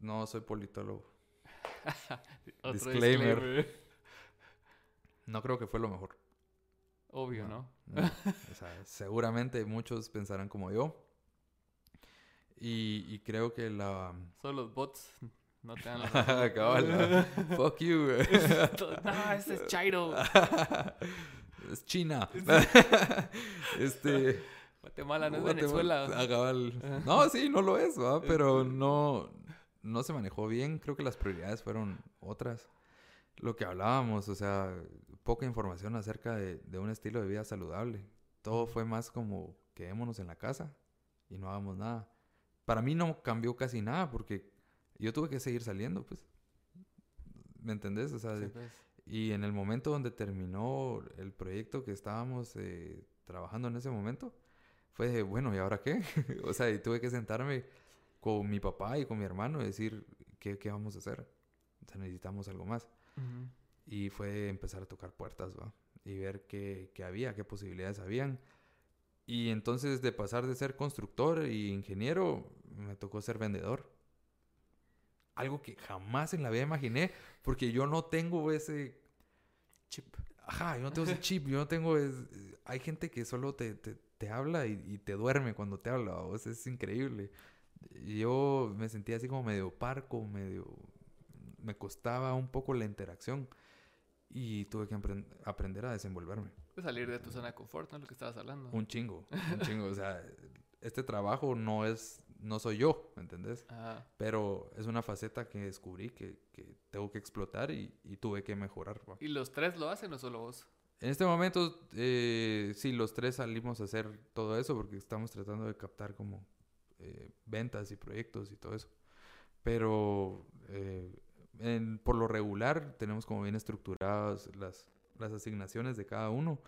no soy politólogo. *laughs* disclaimer. No creo que fue lo mejor. Obvio, ¿no? O sea, seguramente muchos pensarán como yo. Y, creo que la... Solo los bots no te dan la... *laughs* Cabal, *laughs* Fuck you. no, ese es Chairo. es China. este... Guatemala no es Venezuela. No, sí, no lo es, ¿va? *laughs* pero no, no se manejó bien. Creo que las prioridades fueron otras. Lo que hablábamos, o sea, poca información acerca de, un estilo de vida saludable. Todo fue más como quedémonos en la casa y no hagamos nada. Para mí no cambió casi nada porque yo tuve que seguir saliendo, pues. ¿Me entendés? O sea, pues. y en el momento donde terminó el proyecto que estábamos eh, trabajando en ese momento, fue de, bueno, ¿y ahora qué? *laughs* o sea, y tuve que sentarme con mi papá y con mi hermano y decir, ¿qué, qué vamos a hacer? O sea, necesitamos algo más. Y fue empezar a tocar puertas, ¿va? Y ver qué, qué había, qué posibilidades habían. Y entonces de pasar de ser constructor y ingeniero, me tocó ser vendedor. Algo que jamás en la vida imaginé, porque yo no tengo ese chip. Ajá, yo no tengo ese *laughs* chip, yo no tengo... Hay gente que solo te, te, habla y, te duerme cuando te habla, sea, es increíble. Yo me sentía así como medio parco, medio... Me costaba un poco la interacción y tuve que aprender a desenvolverme. Salir de tu zona de confort, ¿no? Lo que estabas hablando. Un chingo, un chingo. o sea, este trabajo no es, no soy yo, ¿me entendés? Pero es una faceta que descubrí que, que tengo que explotar y, y tuve que mejorar. ¿Y los tres lo hacen o solo vos? En este momento, eh, sí, los tres salimos a hacer todo eso porque estamos tratando de captar como eh, ventas y proyectos y todo eso. Pero eh, por lo regular tenemos como bien estructuradas las, las asignaciones de cada uno.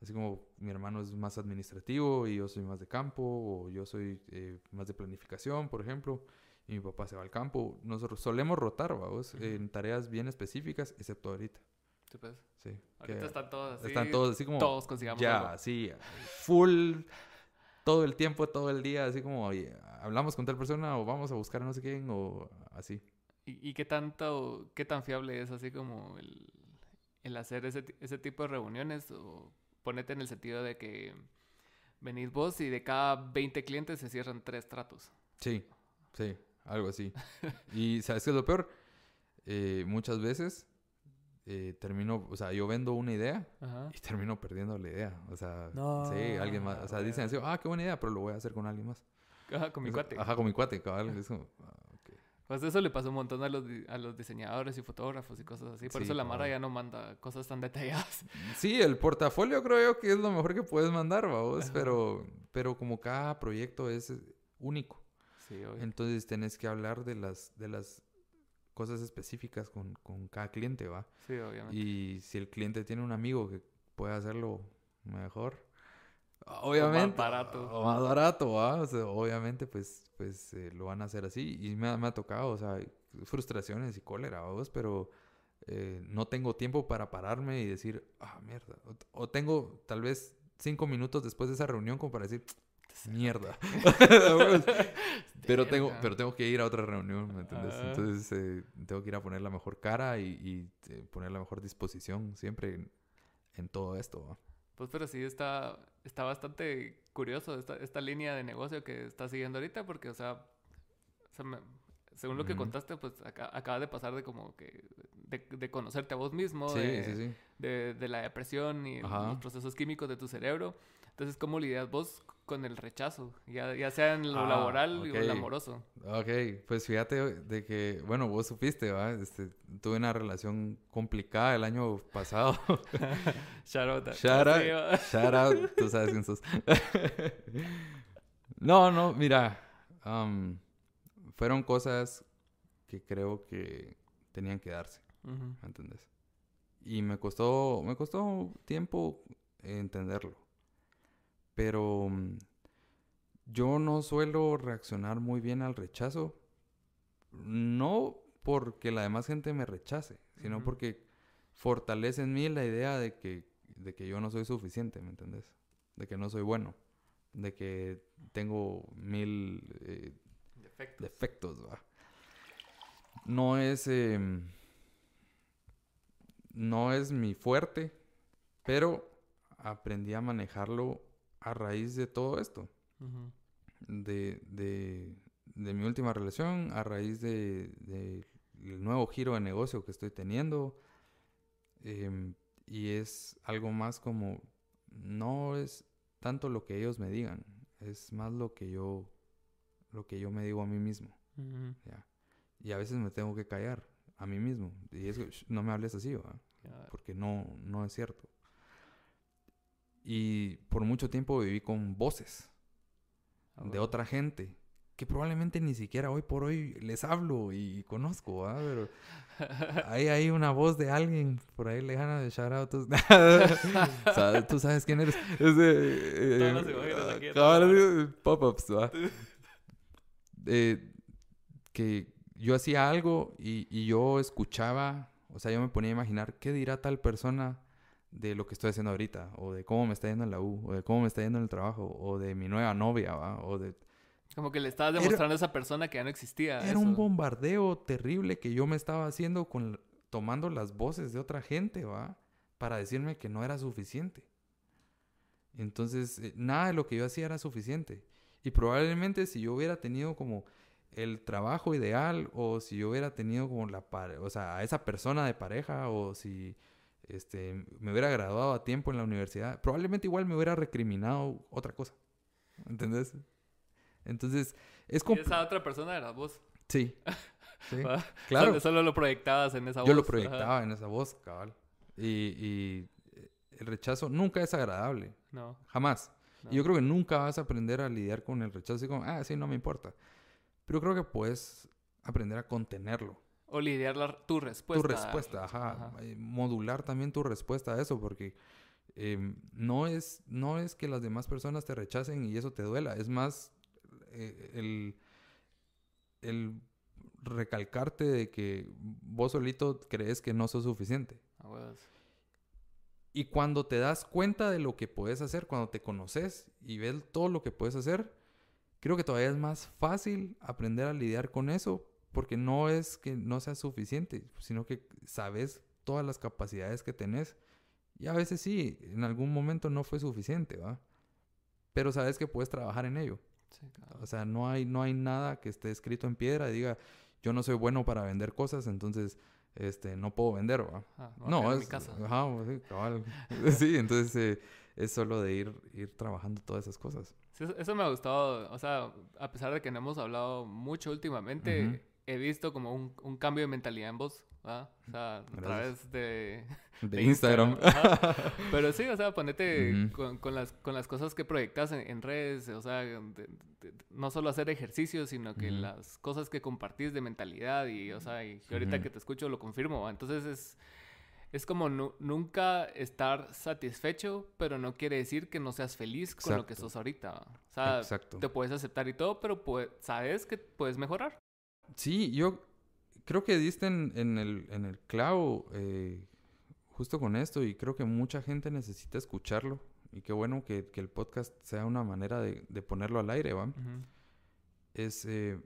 Así como mi hermano es más administrativo y yo soy más de campo, o yo soy eh, más de planificación, por ejemplo, y mi papá se va al campo. Nosotros solemos rotar, vamos, en tareas bien específicas, excepto ahorita. Ahorita están todos así. Están todos así como. Todos consigamos. Ya, sí. Full. todo el tiempo, todo el día, así como, oye, hablamos con tal persona o vamos a buscar a no sé quién o así. ¿Y, qué tanto, qué tan fiable es así como el, hacer ese, ese, tipo de reuniones? O ponete en el sentido de que venís vos y de cada 20 clientes se cierran tres tratos. Sí, sí, algo así. y ¿sabes qué es lo peor? Eh, muchas veces eh, termino, o sea, yo vendo una idea y termino perdiendo la idea. O sea, sí, alguien más. O sea, dicen así, ah, qué buena idea, pero lo voy a hacer con alguien más. Ajá, con mi cuate. Ajá, con mi cuate, cabal. Es como, pues eso le pasó un montón a los, a los diseñadores y fotógrafos y cosas así. Por eso la Mara ya no manda cosas tan detalladas. *laughs* Sí, el portafolio creo yo que es lo mejor que puedes mandar, vamos. Pero, pero como cada proyecto es único. Sí, Entonces tenés que hablar de las, de las cosas específicas con, con cada cliente, ¿va? Sí, obviamente. Y si el cliente tiene un amigo que puede hacerlo mejor, Obviamente. O más barato. O más barato, obviamente, pues, pues eh, lo van a hacer así. Y me, me, ha tocado, o sea, frustraciones y cólera, ¿vos? pero eh, no tengo tiempo para pararme y decir, ah, mierda. O, tengo tal vez cinco minutos después de esa reunión como para decir, mierda. *laughs* *laughs* pero, tengo, pero tengo que ir a otra reunión, ¿me entiendes? Entonces, eh, tengo que ir a poner la mejor cara y, poner la mejor disposición siempre en, todo esto, pues pero sí está, está bastante curioso esta, esta línea de negocio que está siguiendo ahorita porque, o sea, según lo que contaste, pues acaba de pasar de como que de, conocerte a vos mismo, de, de, la depresión y los procesos químicos de tu cerebro. Entonces, ¿cómo lidias vos con el rechazo? Ya, ya sea en lo ah, laboral o en lo amoroso. Ok, pues fíjate de que, bueno, vos supiste, ¿va? Este, tuve una relación complicada el año pasado. *laughs* shout out. Shout out, *laughs* shout out, tú sabes quién sos. *laughs* no, no, mira, um, fueron cosas que creo que tenían que darse, ¿me ¿entendés? Y me costó, me costó tiempo entenderlo. Pero mm, yo no suelo reaccionar muy bien al rechazo. No porque la demás gente me rechace, sino porque fortalece en mí la idea de que, de que yo no soy suficiente, ¿me entendés? De que no soy bueno, de que tengo mil eh, defectos. No es... Em, no es mi fuerte, pero aprendí a manejarlo a raíz de todo esto. de, de, de, mi última relación, a raíz de, de, el nuevo giro de negocio que estoy teniendo. Em, y es algo más como, no es tanto lo que ellos me digan, es más lo que yo, lo que yo me digo a mí mismo. Y a veces me tengo que callar a mí mismo. Y es no me hables así, porque no, no es cierto. Y por mucho tiempo viví con voces de otra gente que probablemente ni siquiera hoy por hoy les hablo y conozco, ¿ah? Pero *laughs* ahí hay una voz de alguien por ahí lejana de shout out. *laughs* Tú sabes quién eres. Es de, eh, Pop-ups, *laughs* eh, que yo hacía algo y, y yo escuchaba, o sea, yo me ponía a imaginar qué dirá tal persona de lo que estoy haciendo ahorita, o de cómo me está yendo en la U, o de cómo me está yendo en el trabajo, o de mi nueva novia, ¿va? o de como que le estabas demostrando a esa persona que ya no existía. Era un bombardeo terrible que yo me estaba haciendo con tomando las voces de otra gente, ¿va? Para decirme que no era suficiente. Entonces, eh, nada de lo que yo hacía era suficiente. Y probablemente si yo hubiera tenido como el trabajo ideal o si yo hubiera tenido como la o sea, a esa persona de pareja o si este me hubiera graduado a tiempo en la universidad, probablemente igual me hubiera recriminado otra cosa. ¿Entendés? Entonces, es como... esa otra persona era vos? Sí. *laughs* claro. Solo, lo proyectabas en esa voz. Yo lo proyectaba en esa voz, cabal. Y, y, el rechazo nunca es agradable. No. Jamás. Y yo creo que nunca vas a aprender a lidiar con el rechazo así como, ah, sí, no me importa. Pero creo que puedes aprender a contenerlo. O lidiar tu respuesta. Tu respuesta, ajá. Eh, modular también tu respuesta a eso, porque em, no, es, no es que las demás personas te rechacen y eso te duela. Es más eh, el, el recalcarte de que vos solito crees que no sos suficiente. Y cuando te das cuenta de lo que puedes hacer, cuando te conoces y ves todo lo que puedes hacer, creo que todavía es más fácil aprender a lidiar con eso, porque no es que no seas suficiente, sino que sabes todas las capacidades que tenés. Y a veces sí, en algún momento no fue suficiente, ¿va? Pero sabes que puedes trabajar en ello. O sea, no hay, no hay nada que esté escrito en piedra y diga, yo no soy bueno para vender cosas, entonces este, no puedo vender, ah, no, es, mi casa. Ajá, sí, cabal. *laughs* sí, entonces eh, es solo de ir, ir trabajando todas esas cosas. eso me ha gustado, o sea, a pesar de que no hemos hablado mucho últimamente, he visto como un, un, cambio de mentalidad en vos, ¿verdad? O sea, a través de, de, Instagram. Pero sí, o sea, ponete con, con, las, con las cosas que proyectas en, redes, o sea, no solo hacer ejercicios, sino que las cosas que compartís de mentalidad y, o sea, y ahorita que te escucho lo confirmo, entonces es... Es como nunca estar satisfecho, pero no quiere decir que no seas feliz con lo que sos ahorita. O sea, te puedes aceptar y todo, pero sabes que puedes mejorar. Sí, yo creo que diste en, el, en el clavo eh, justo con esto y creo que mucha gente necesita escucharlo y qué bueno que, el podcast sea una manera de, ponerlo al aire, ¿va? Es, eh,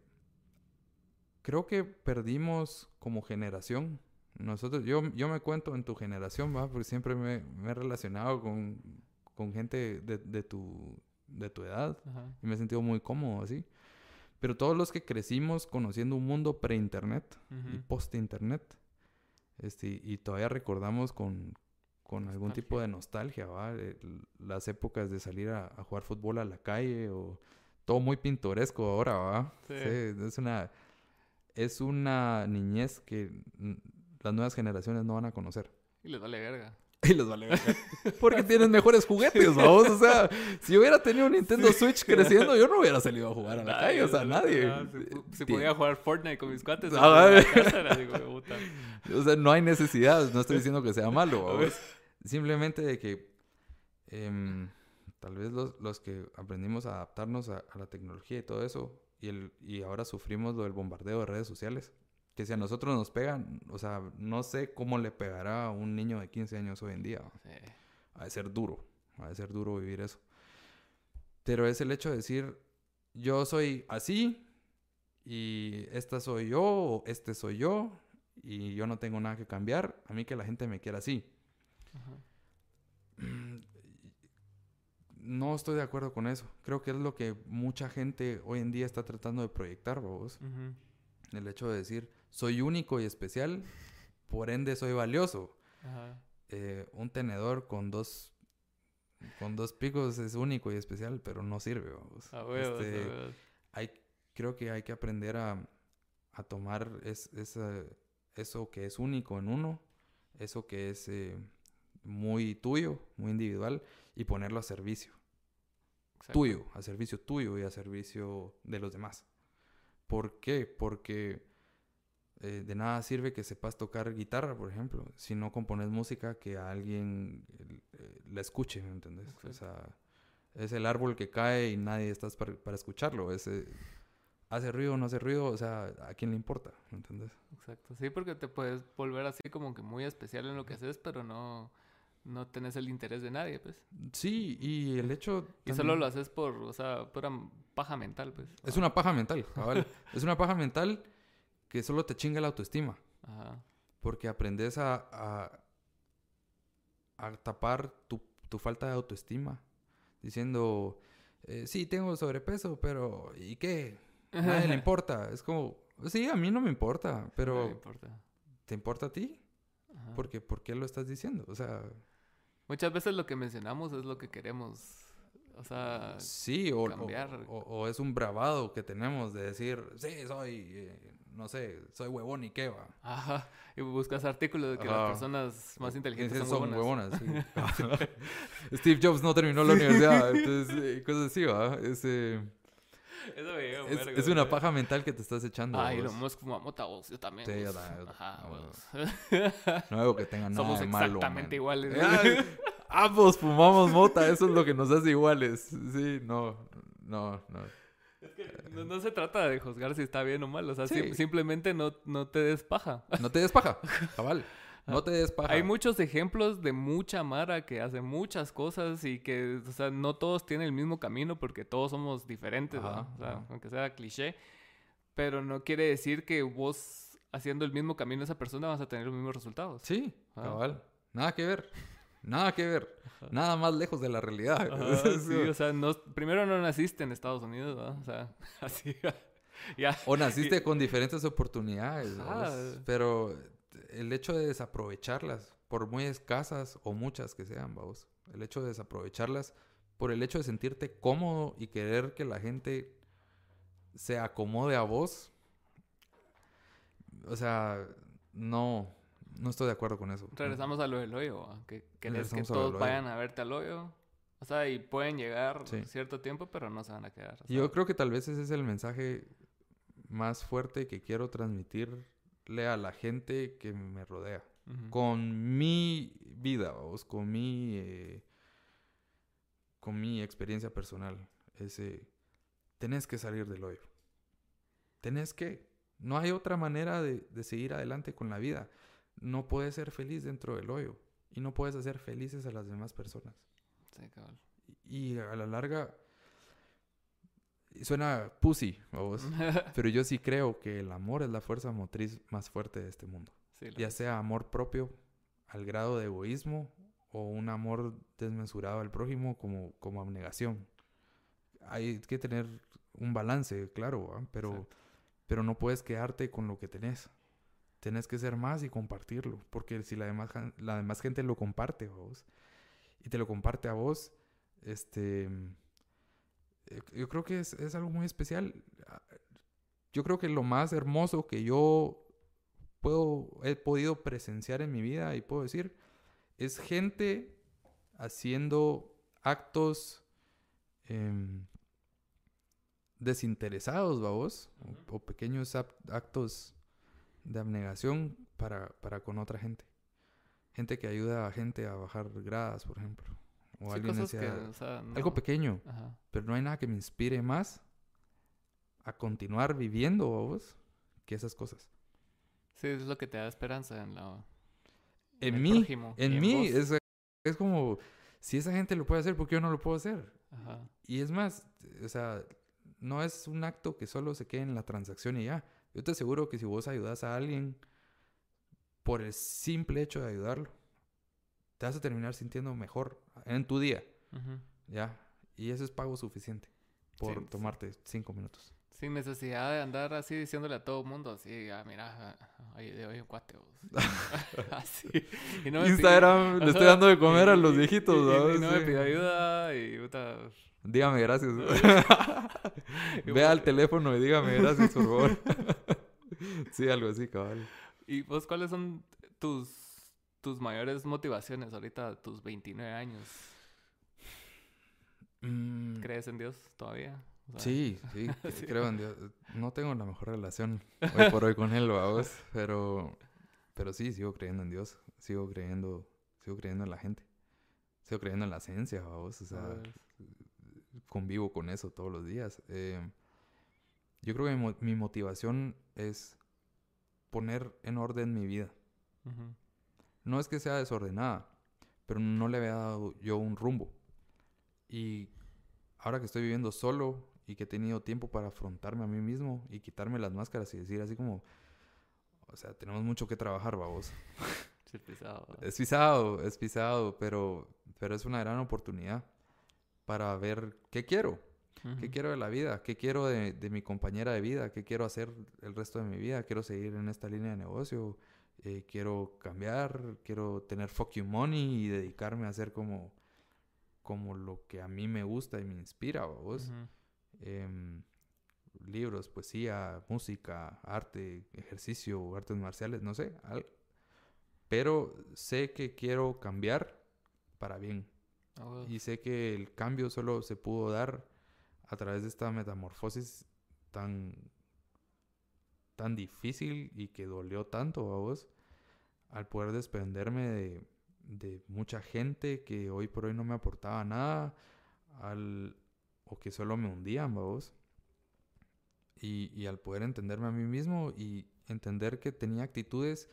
creo que perdimos como generación. Nosotros, yo, yo me cuento en tu generación, ¿va? Porque siempre me, he relacionado con, gente de, tu, de tu edad y me he sentido muy cómodo así. Pero todos los que crecimos conociendo un mundo pre-internet y post-internet, este, y todavía recordamos con, con algún tipo de nostalgia, ¿va? las épocas de salir a, jugar fútbol a la calle o todo muy pintoresco ahora, ¿va? Sí. es una es una niñez que las nuevas generaciones no van a conocer. Y les vale verga. *laughs* Y les vale *laughs* Porque tienen mejores juguetes, vamos. O sea, si hubiera tenido un *laughs* Nintendo Switch creciendo, yo no hubiera salido a jugar a la calle. O sea, nadie. si, podía jugar Fortnite con mis cuates, ah, o sea, no hay necesidad. No estoy diciendo que sea malo. Simplemente de que em, tal vez los, los, que aprendimos a adaptarnos a, a, la tecnología y todo eso, y, el, y ahora sufrimos lo del bombardeo de redes sociales que si a nosotros nos pegan, o sea, no sé cómo le pegará a un niño de 15 años hoy en día. Sí. Ha de ser duro, ha de ser duro vivir eso. Pero es el hecho de decir, yo soy así y esta soy yo o este soy yo y yo no tengo nada que cambiar. A mí que la gente me quiera así. No estoy de acuerdo con eso. Creo que es lo que mucha gente hoy en día está tratando de proyectar, vos. El hecho de decir, soy único y especial, por ende soy valioso. Eh, un tenedor con dos con dos picos es único y especial, pero no sirve. Este, hay, creo que hay que aprender a, a tomar es, eso que es único en uno, eso que es eh, muy tuyo, muy individual, y ponerlo a servicio. Tuyo, a servicio tuyo y a servicio de los demás. ¿Por qué? Porque eh, de nada sirve que sepas tocar guitarra, por ejemplo, si no compones música que a alguien eh, la escuche, ¿me entendés? O sea, es el árbol que cae y nadie está para, para escucharlo. Ese, hace ruido o no hace ruido, o sea, ¿a quién le importa? ¿Me entiendes? Exacto, sí, porque te puedes volver así como que muy especial en lo que haces, pero no, no tenés el interés de nadie, pues. Sí, y el hecho... Y solo lo haces por, o sea, pura paja mental, pues. Es una paja mental, cabal. *laughs* es una paja mental que solo te chinga la autoestima. Ajá. Porque aprendes a, a, a tapar tu, tu, falta de autoestima. Diciendo, eh, sí, tengo sobrepeso, pero ¿y qué? nadie le *laughs* importa. Es como, sí, a mí no me importa, pero... importa. ¿Te importa a ti? Porque, ¿por qué lo estás diciendo? O sea... Muchas veces lo que mencionamos es lo que queremos, o sea, sí, o, cambiar. O, es un bravado que tenemos de decir, sí, soy, eh, no sé, soy huevón y qué va. Ajá, y buscas artículos de que las personas más inteligentes son, huevonas. *laughs* *laughs* Steve Jobs no terminó la universidad, *laughs* entonces, eh, cosas así, va. Ese... Eso me es, es una paja mental que te estás echando. Ay, lo Musk fuma mota vos, yo también. Sí, yo también. Ajá, vos. No veo que tengan nada Somos de malo. exactamente iguales. Ambos fumamos mota, eso es lo que nos hace iguales. Sí, no, no, no. Es que no, se trata de juzgar si está bien o mal, o sea, simplemente no, no te des paja. No te des paja, *laughs* cabal. No te des Hay muchos ejemplos de mucha Mara que hace muchas cosas y que, o sea, no todos tienen el mismo camino porque todos somos diferentes, O sea, aunque sea cliché. Pero no quiere decir que vos haciendo el mismo camino esa persona vas a tener los mismos resultados. Sí, cabal. Nada que ver. Nada que ver. Nada más lejos de la realidad. *laughs* sí, o sea, no, primero no naciste en Estados Unidos, ¿no? O sea, *laughs* así. *laughs* ya. O naciste con diferentes oportunidades, pero el hecho de desaprovecharlas, por muy escasas o muchas que sean, vamos, el hecho de desaprovecharlas por el hecho de sentirte cómodo y querer que la gente se acomode a vos, o sea, no, no estoy de acuerdo con eso. Regresamos a lo del hoyo, que querés que todos vayan a verte al hoyo. O sea, y pueden llegar cierto tiempo, pero no se van a quedar. Yo creo que tal vez ese es el mensaje más fuerte que quiero transmitir a la gente que me rodea. Con mi vida, vamos, con mi, eh, con mi experiencia personal. Ese, tenés que salir del hoyo. Tenés que. No hay otra manera de, seguir adelante con la vida. No puedes ser feliz dentro del hoyo. Y no puedes hacer felices a las demás personas. Y a la larga, Suena pussy, vos. *laughs* pero yo sí creo que el amor es la fuerza motriz más fuerte de este mundo. ya sea amor propio al grado de egoísmo o un amor desmesurado al prójimo como, como abnegación. Hay que tener un balance, claro, pero, pero no puedes quedarte con lo que tenés. Tenés que ser más y compartirlo, porque si la demás, la demás gente lo comparte vos y te lo comparte a vos, este eh, yo creo que es, es, algo muy especial. Yo creo que lo más hermoso que yo puedo, he podido presenciar en mi vida y puedo decir, es gente haciendo actos em, desinteresados, vamos, o, pequeños actos de abnegación para, para con otra gente. Gente que ayuda a gente a bajar gradas, por ejemplo. O alguien algo pequeño. Pero no hay nada que me inspire más a continuar viviendo, vos, que esas cosas. Sí, es lo que te da esperanza en la... En, mí, en, mí, es, es, como, si esa gente lo puede hacer, ¿por qué yo no lo puedo hacer? Y es más, o sea, no es un acto que solo se quede en la transacción y ya. Yo te aseguro que si vos ayudas a alguien por el simple hecho de ayudarlo, te vas a terminar sintiendo mejor en tu día. ¿Ya? Y eso es pago suficiente por tomarte cinco minutos. Sin necesidad de andar así diciéndole a todo el mundo, así, ah, mira, hoy de hoy un cuate. *laughs* *laughs* así. Instagram, le estoy dando de comer a *laughs* los viejitos. Y, no me pide ayuda y puta... Dígame gracias. *laughs* *laughs* Ve al teléfono y dígame gracias, por favor. *laughs* sí, algo así, cabal. ¿Y vos cuáles son tus tus mayores motivaciones ahorita, tus 29 años? Mm. ¿Crees en Dios todavía? sí, sí, creo en Dios. No tengo la mejor relación hoy por hoy con él, vamos, pero, pero sí, sigo creyendo en Dios, sigo creyendo, sigo creyendo en la gente, sigo creyendo en la ciencia, vamos, o sea, convivo con eso todos los días. Eh, yo creo que mi, motivación es poner en orden mi vida. No es que sea desordenada, pero no le había dado yo un rumbo. Y ahora que estoy viviendo solo y que he tenido tiempo para afrontarme a mí mismo y quitarme las máscaras y decir así como, o sea, tenemos mucho que trabajar, vamos. *laughs* Es pisado. Es pisado, es pisado, pero, pero es una gran oportunidad para ver qué quiero. ¿Qué quiero de la vida? ¿Qué quiero de, de, mi compañera de vida? ¿Qué quiero hacer el resto de mi vida? ¿Quiero seguir en esta línea de negocio? Eh, quiero cambiar, quiero tener fuck you money y dedicarme a hacer como, como lo que a mí me gusta y me inspira, vos. Em, libros, poesía, música, arte, ejercicio, artes marciales, no sé. Pero sé que quiero cambiar para bien. Ah, y sé que el cambio solo se pudo dar a través de esta metamorfosis tan tan difícil y que dolió tanto a vos al poder desprenderme de, de, mucha gente que hoy por hoy no me aportaba nada al, o que solo me hundían, vos. Y, y al poder entenderme a mí mismo y entender que tenía actitudes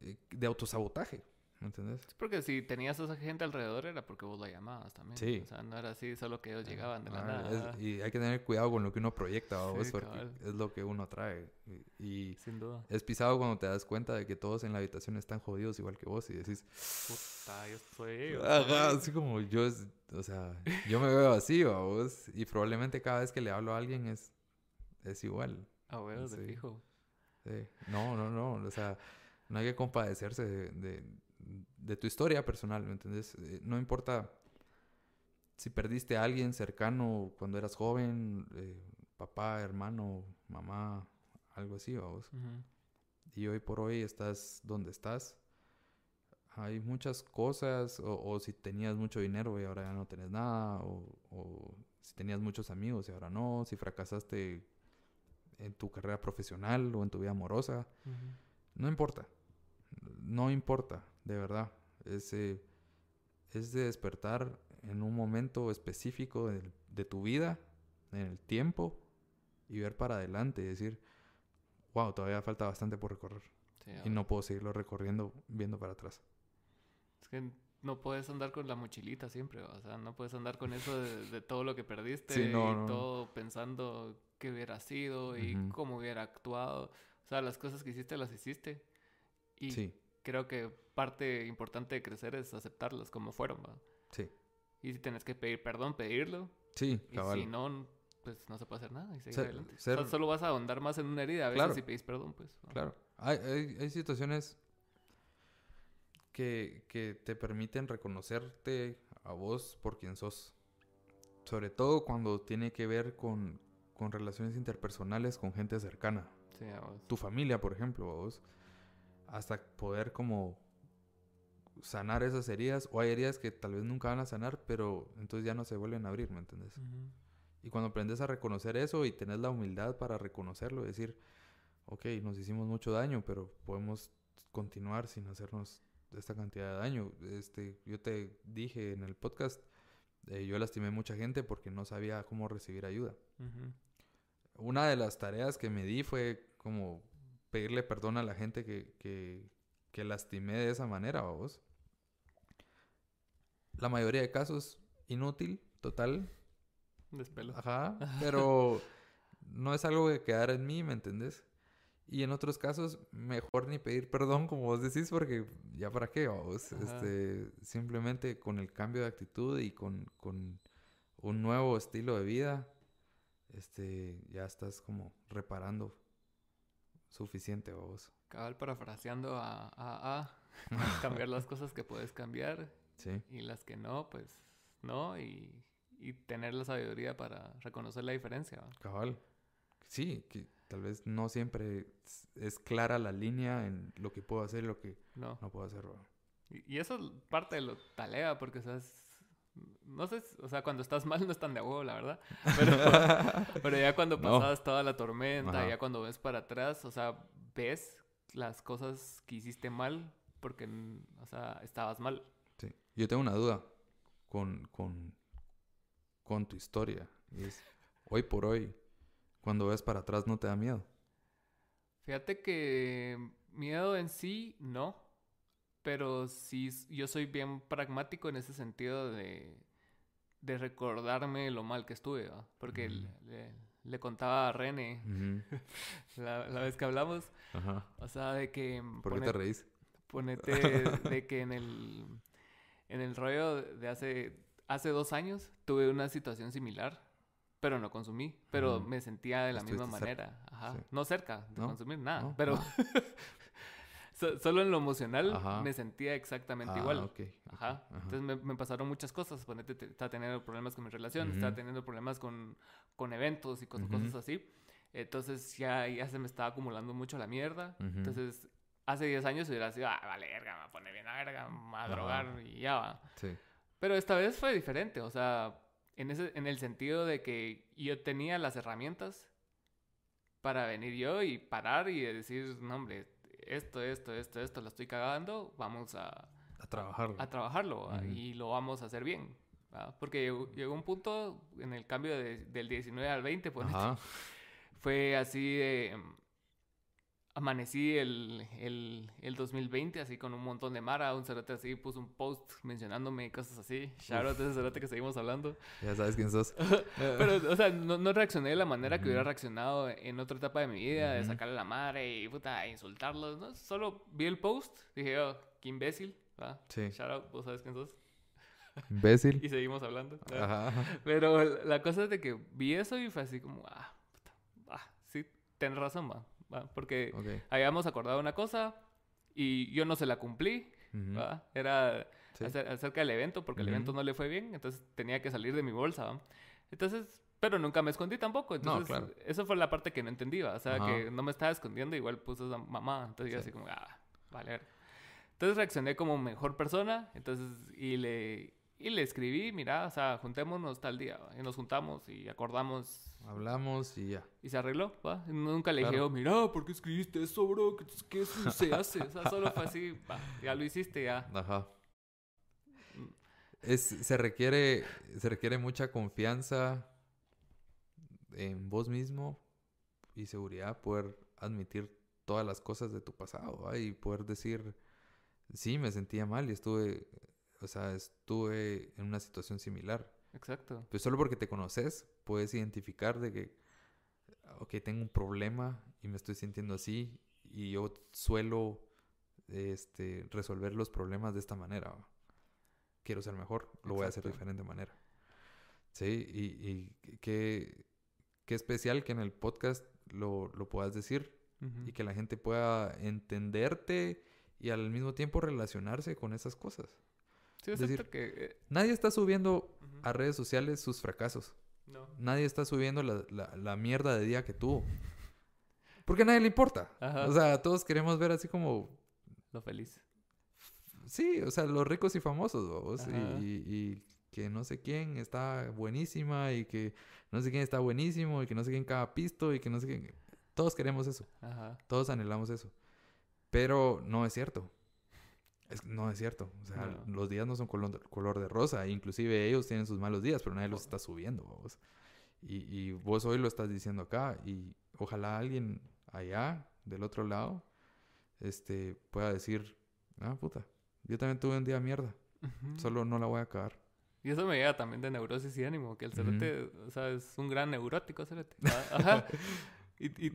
eh, de autosabotaje. ¿Me entiendes? porque si tenías a esa gente alrededor era porque vos la llamabas también. Sí. O sea, no era así solo que ellos llegaban de la ah, nada. y hay que tener cuidado con lo que uno proyecta, vos, porque es lo que uno trae. Y, Sin duda. Es pisado cuando te das cuenta de que todos en la habitación están jodidos igual que vos y decís... Puta, yo soy *laughs* ellos. así como yo, o sea, yo me veo así, vos. Y probablemente cada vez que le hablo a alguien es, es igual. Ah, bueno, te fijo. Sí. No, no, no. O sea, no hay que compadecerse de de tu historia personal, ¿me entiendes? Eh, no importa si perdiste a alguien cercano cuando eras joven, eh, papá, hermano, mamá, algo así, vamos. Y hoy por hoy estás donde estás. Hay muchas cosas, o, si tenías mucho dinero y ahora ya no tenés nada, o, si tenías muchos amigos y ahora no, si fracasaste en tu carrera profesional o en tu vida amorosa. No importa. No importa de verdad. Es, es de despertar en un momento específico de, tu vida, en el tiempo, y ver para adelante y decir, wow, todavía falta bastante por recorrer. y no puedo seguirlo recorriendo viendo para atrás. Es que no puedes andar con la mochilita siempre, o sea, no puedes andar con eso de, todo lo que perdiste *laughs* y todo pensando qué hubiera sido y cómo hubiera actuado. O sea, las cosas que hiciste las hiciste. Y sí creo que parte importante de crecer es aceptarlas como fueron, ¿va? Sí. Y si tienes que pedir perdón, pedirlo. Sí, Y si no, pues no se puede hacer nada y seguir adelante. solo vas a ahondar más en una herida a veces si pedís perdón, pues. Claro. Hay, hay, hay situaciones que, que te permiten reconocerte a vos por quien sos. Sobre todo cuando tiene que ver con, con relaciones interpersonales con gente cercana. Sí, a vos. Tu familia, por ejemplo, a vos hasta poder como sanar esas heridas o hay heridas que tal vez nunca van a sanar, pero entonces ya no se vuelven a abrir, ¿me entiendes? Y cuando aprendes a reconocer eso y tenés la humildad para reconocerlo, decir, ok, nos hicimos mucho daño, pero podemos continuar sin hacernos esta cantidad de daño. Este, yo te dije en el podcast, eh, yo lastimé mucha gente porque no sabía cómo recibir ayuda. Una de las tareas que me di fue como pedirle perdón a la gente que, que, lastimé de esa manera, vos. La mayoría de casos, inútil, total. Despelo. Ajá, *laughs* pero no es algo que quedar en mí, ¿me entendés? Y en otros casos, mejor ni pedir perdón, como vos decís, porque ya para qué, vos. Este, simplemente con el cambio de actitud y con, con un nuevo estilo de vida, este, ya estás como reparando suficiente vos. Cabal parafraseando a, *laughs* a, cambiar las cosas que puedes cambiar sí. y las que no, pues no, y, y tener la sabiduría para reconocer la diferencia. Cabal, sí, que tal vez no siempre es clara la línea en lo que puedo hacer y lo que no, no puedo hacer. Y, eso es parte de lo talea, porque, ¿sabes? No sé, o sea, cuando estás mal no es tan de huevo, la verdad. Pero, *laughs* ya cuando pasas toda la tormenta, ya cuando ves para atrás, o sea, ves las cosas que hiciste mal porque, o sea, estabas mal. Sí. Yo tengo una duda con, con, con tu historia. es, hoy por hoy, cuando ves para atrás, ¿no te da miedo? Fíjate que miedo en sí, no. Pero sí, yo soy bien pragmático en ese sentido de, de recordarme lo mal que estuve, Porque le, contaba a René *laughs* la, vez que hablamos. O sea, de que... ¿Por qué te reís? Ponete *laughs* de que en el, en el rollo de hace, hace dos años tuve una situación similar, pero no consumí, pero me sentía de la misma manera. Ajá. No cerca de consumir nada, pero *laughs* solo en lo emocional me sentía exactamente ah, igual. Ajá. Entonces me, pasaron muchas cosas. Ponete, estaba teniendo problemas con mi relación, estaba teniendo problemas con, con eventos y con cosas así. Entonces ya, ya se me estaba acumulando mucho la mierda. Entonces hace 10 años hubiera sido, ah, vale, verga, me pone bien a verga, me a drogar y ya va. Sí. Pero esta vez fue diferente, o sea, en, ese, en el sentido de que yo tenía las herramientas para venir yo y parar y decir, no, hombre, esto, esto, esto, esto, lo estoy cagando, vamos a... A trabajarlo. A trabajarlo y lo vamos a hacer bien. Porque llegó, un punto en el cambio del 19 al 20, pues, fue así de amanecí el, el, el, 2020 así con un montón de mara, un cerote así puso un post mencionándome cosas así, shout de ese cerote que seguimos hablando. Ya sabes quién sos. *laughs* Pero, o sea, no, no, reaccioné de la manera que hubiera reaccionado en otra etapa de mi vida, de sacarle la madre y puta, insultarlos, ¿no? Solo vi el post, dije, oh, qué imbécil, ¿va? Sí. Shout out, vos sabes quién sos. Imbécil. *laughs* y seguimos hablando. Ajá. Pero la cosa es de que vi eso y fue así como, ah, puta, ah, sí, tenés razón, va porque habíamos acordado una cosa y yo no se la cumplí, Era acerca del evento, porque el evento no le fue bien, entonces tenía que salir de mi bolsa, Entonces, pero nunca me escondí tampoco, entonces eso fue la parte que no entendí, o sea, que no me estaba escondiendo, igual puse a mamá, entonces yo así como, ah, vale. Entonces reaccioné como mejor persona, entonces, y le, y le escribí, mira, o sea, juntémonos tal día, y nos juntamos y acordamos Hablamos y ya. Y se arregló, ¿va? Nunca le dije, oh, mira, ¿por qué escribiste eso, bro? ¿Qué, eso se hace? O sea, solo fue así, va, ya lo hiciste, ya. Ajá. Es, se, requiere, se requiere mucha confianza en vos mismo y seguridad poder admitir todas las cosas de tu pasado ¿va? y poder decir, sí, me sentía mal y estuve, o sea, estuve en una situación similar Exacto. Pues solo porque te conoces, puedes identificar de que, ok, tengo un problema y me estoy sintiendo así y yo suelo este, resolver los problemas de esta manera. Quiero ser mejor, lo voy a hacer de diferente manera. Sí, y, y qué, qué, especial que en el podcast lo, lo puedas decir y que la gente pueda entenderte y al mismo tiempo relacionarse con esas cosas. Sí, es decir, que... Eh, nadie está subiendo a redes sociales sus fracasos. No. Nadie está subiendo la, la, mierda de día que tuvo. Porque a nadie le importa. O sea, todos queremos ver así como... Lo feliz. Sí, o sea, los ricos y famosos, y, y, que no sé quién está buenísima y que no sé quién está buenísimo y que no sé quién cada pisto y que no sé quién... Todos queremos eso. Ajá. Todos anhelamos eso. Pero no es cierto no es cierto. O sea, los días no son color, de rosa. Inclusive ellos tienen sus malos días, pero nadie los está subiendo. Vos. Y, y, vos hoy lo estás diciendo acá. Y ojalá alguien allá, del otro lado, este, pueda decir, ah, puta, yo también tuve un día de mierda. Solo no la voy a acabar. Y eso me llega también de neurosis y ánimo, que el cerote, o sea, es un gran neurótico, cerote. Ajá. *laughs* Y,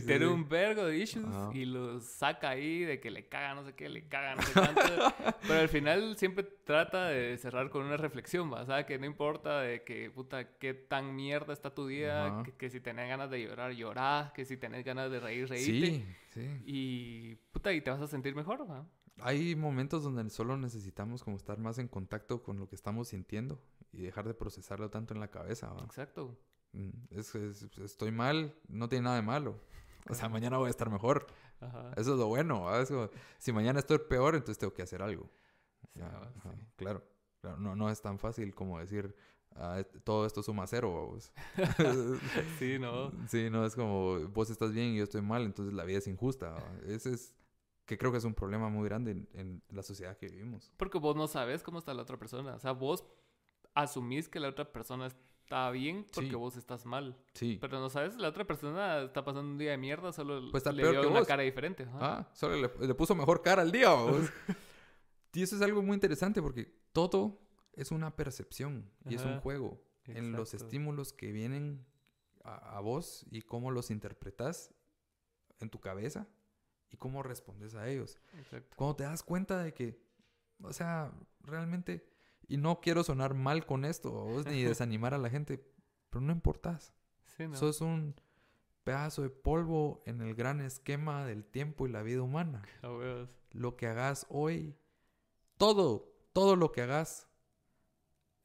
tiene un vergo de issues y los saca ahí de que le caga, no sé qué, le caga, no sé cuánto. *laughs* pero al final siempre trata de cerrar con una reflexión, ¿va? O sea, que no importa de que, puta, qué tan mierda está tu día, que, si tenés ganas de llorar, llorar, que si tenés ganas de reír, reírte. Sí, sí. Y, puta, y te vas a sentir mejor, ¿va? Hay momentos donde solo necesitamos como estar más en contacto con lo que estamos sintiendo y dejar de procesarlo tanto en la cabeza, ¿va? Exacto. Mm, es, estoy mal, no tiene nada de malo. O sea, mañana voy a estar mejor. Eso es lo bueno. si mañana estoy peor, entonces tengo que hacer algo. claro. no, no es tan fácil como decir, ah, todo esto suma cero. *laughs* sí, no. Sí, no, es como, vos estás bien y yo estoy mal, entonces la vida es injusta. Ese es, que creo que es un problema muy grande en, la sociedad que vivimos. Porque vos no sabes cómo está la otra persona. O sea, vos asumís que la otra persona está bien porque vos estás mal. Sí. Pero no sabes, la otra persona está pasando un día de mierda, solo pues le dio una cara diferente. Ah, solo le, puso mejor cara al día. *laughs* y eso es algo muy interesante porque todo es una percepción y es un juego en los estímulos que vienen a, a, vos y cómo los interpretas en tu cabeza y cómo respondes a ellos. Exacto. Cuando te das cuenta de que, o sea, realmente y no quiero sonar mal con esto, ni *laughs* desanimar a la gente, pero no importas. Sí, ¿no? Sos un pedazo de polvo en el gran esquema del tiempo y la vida humana. Lo que hagas hoy, todo, todo lo que hagas,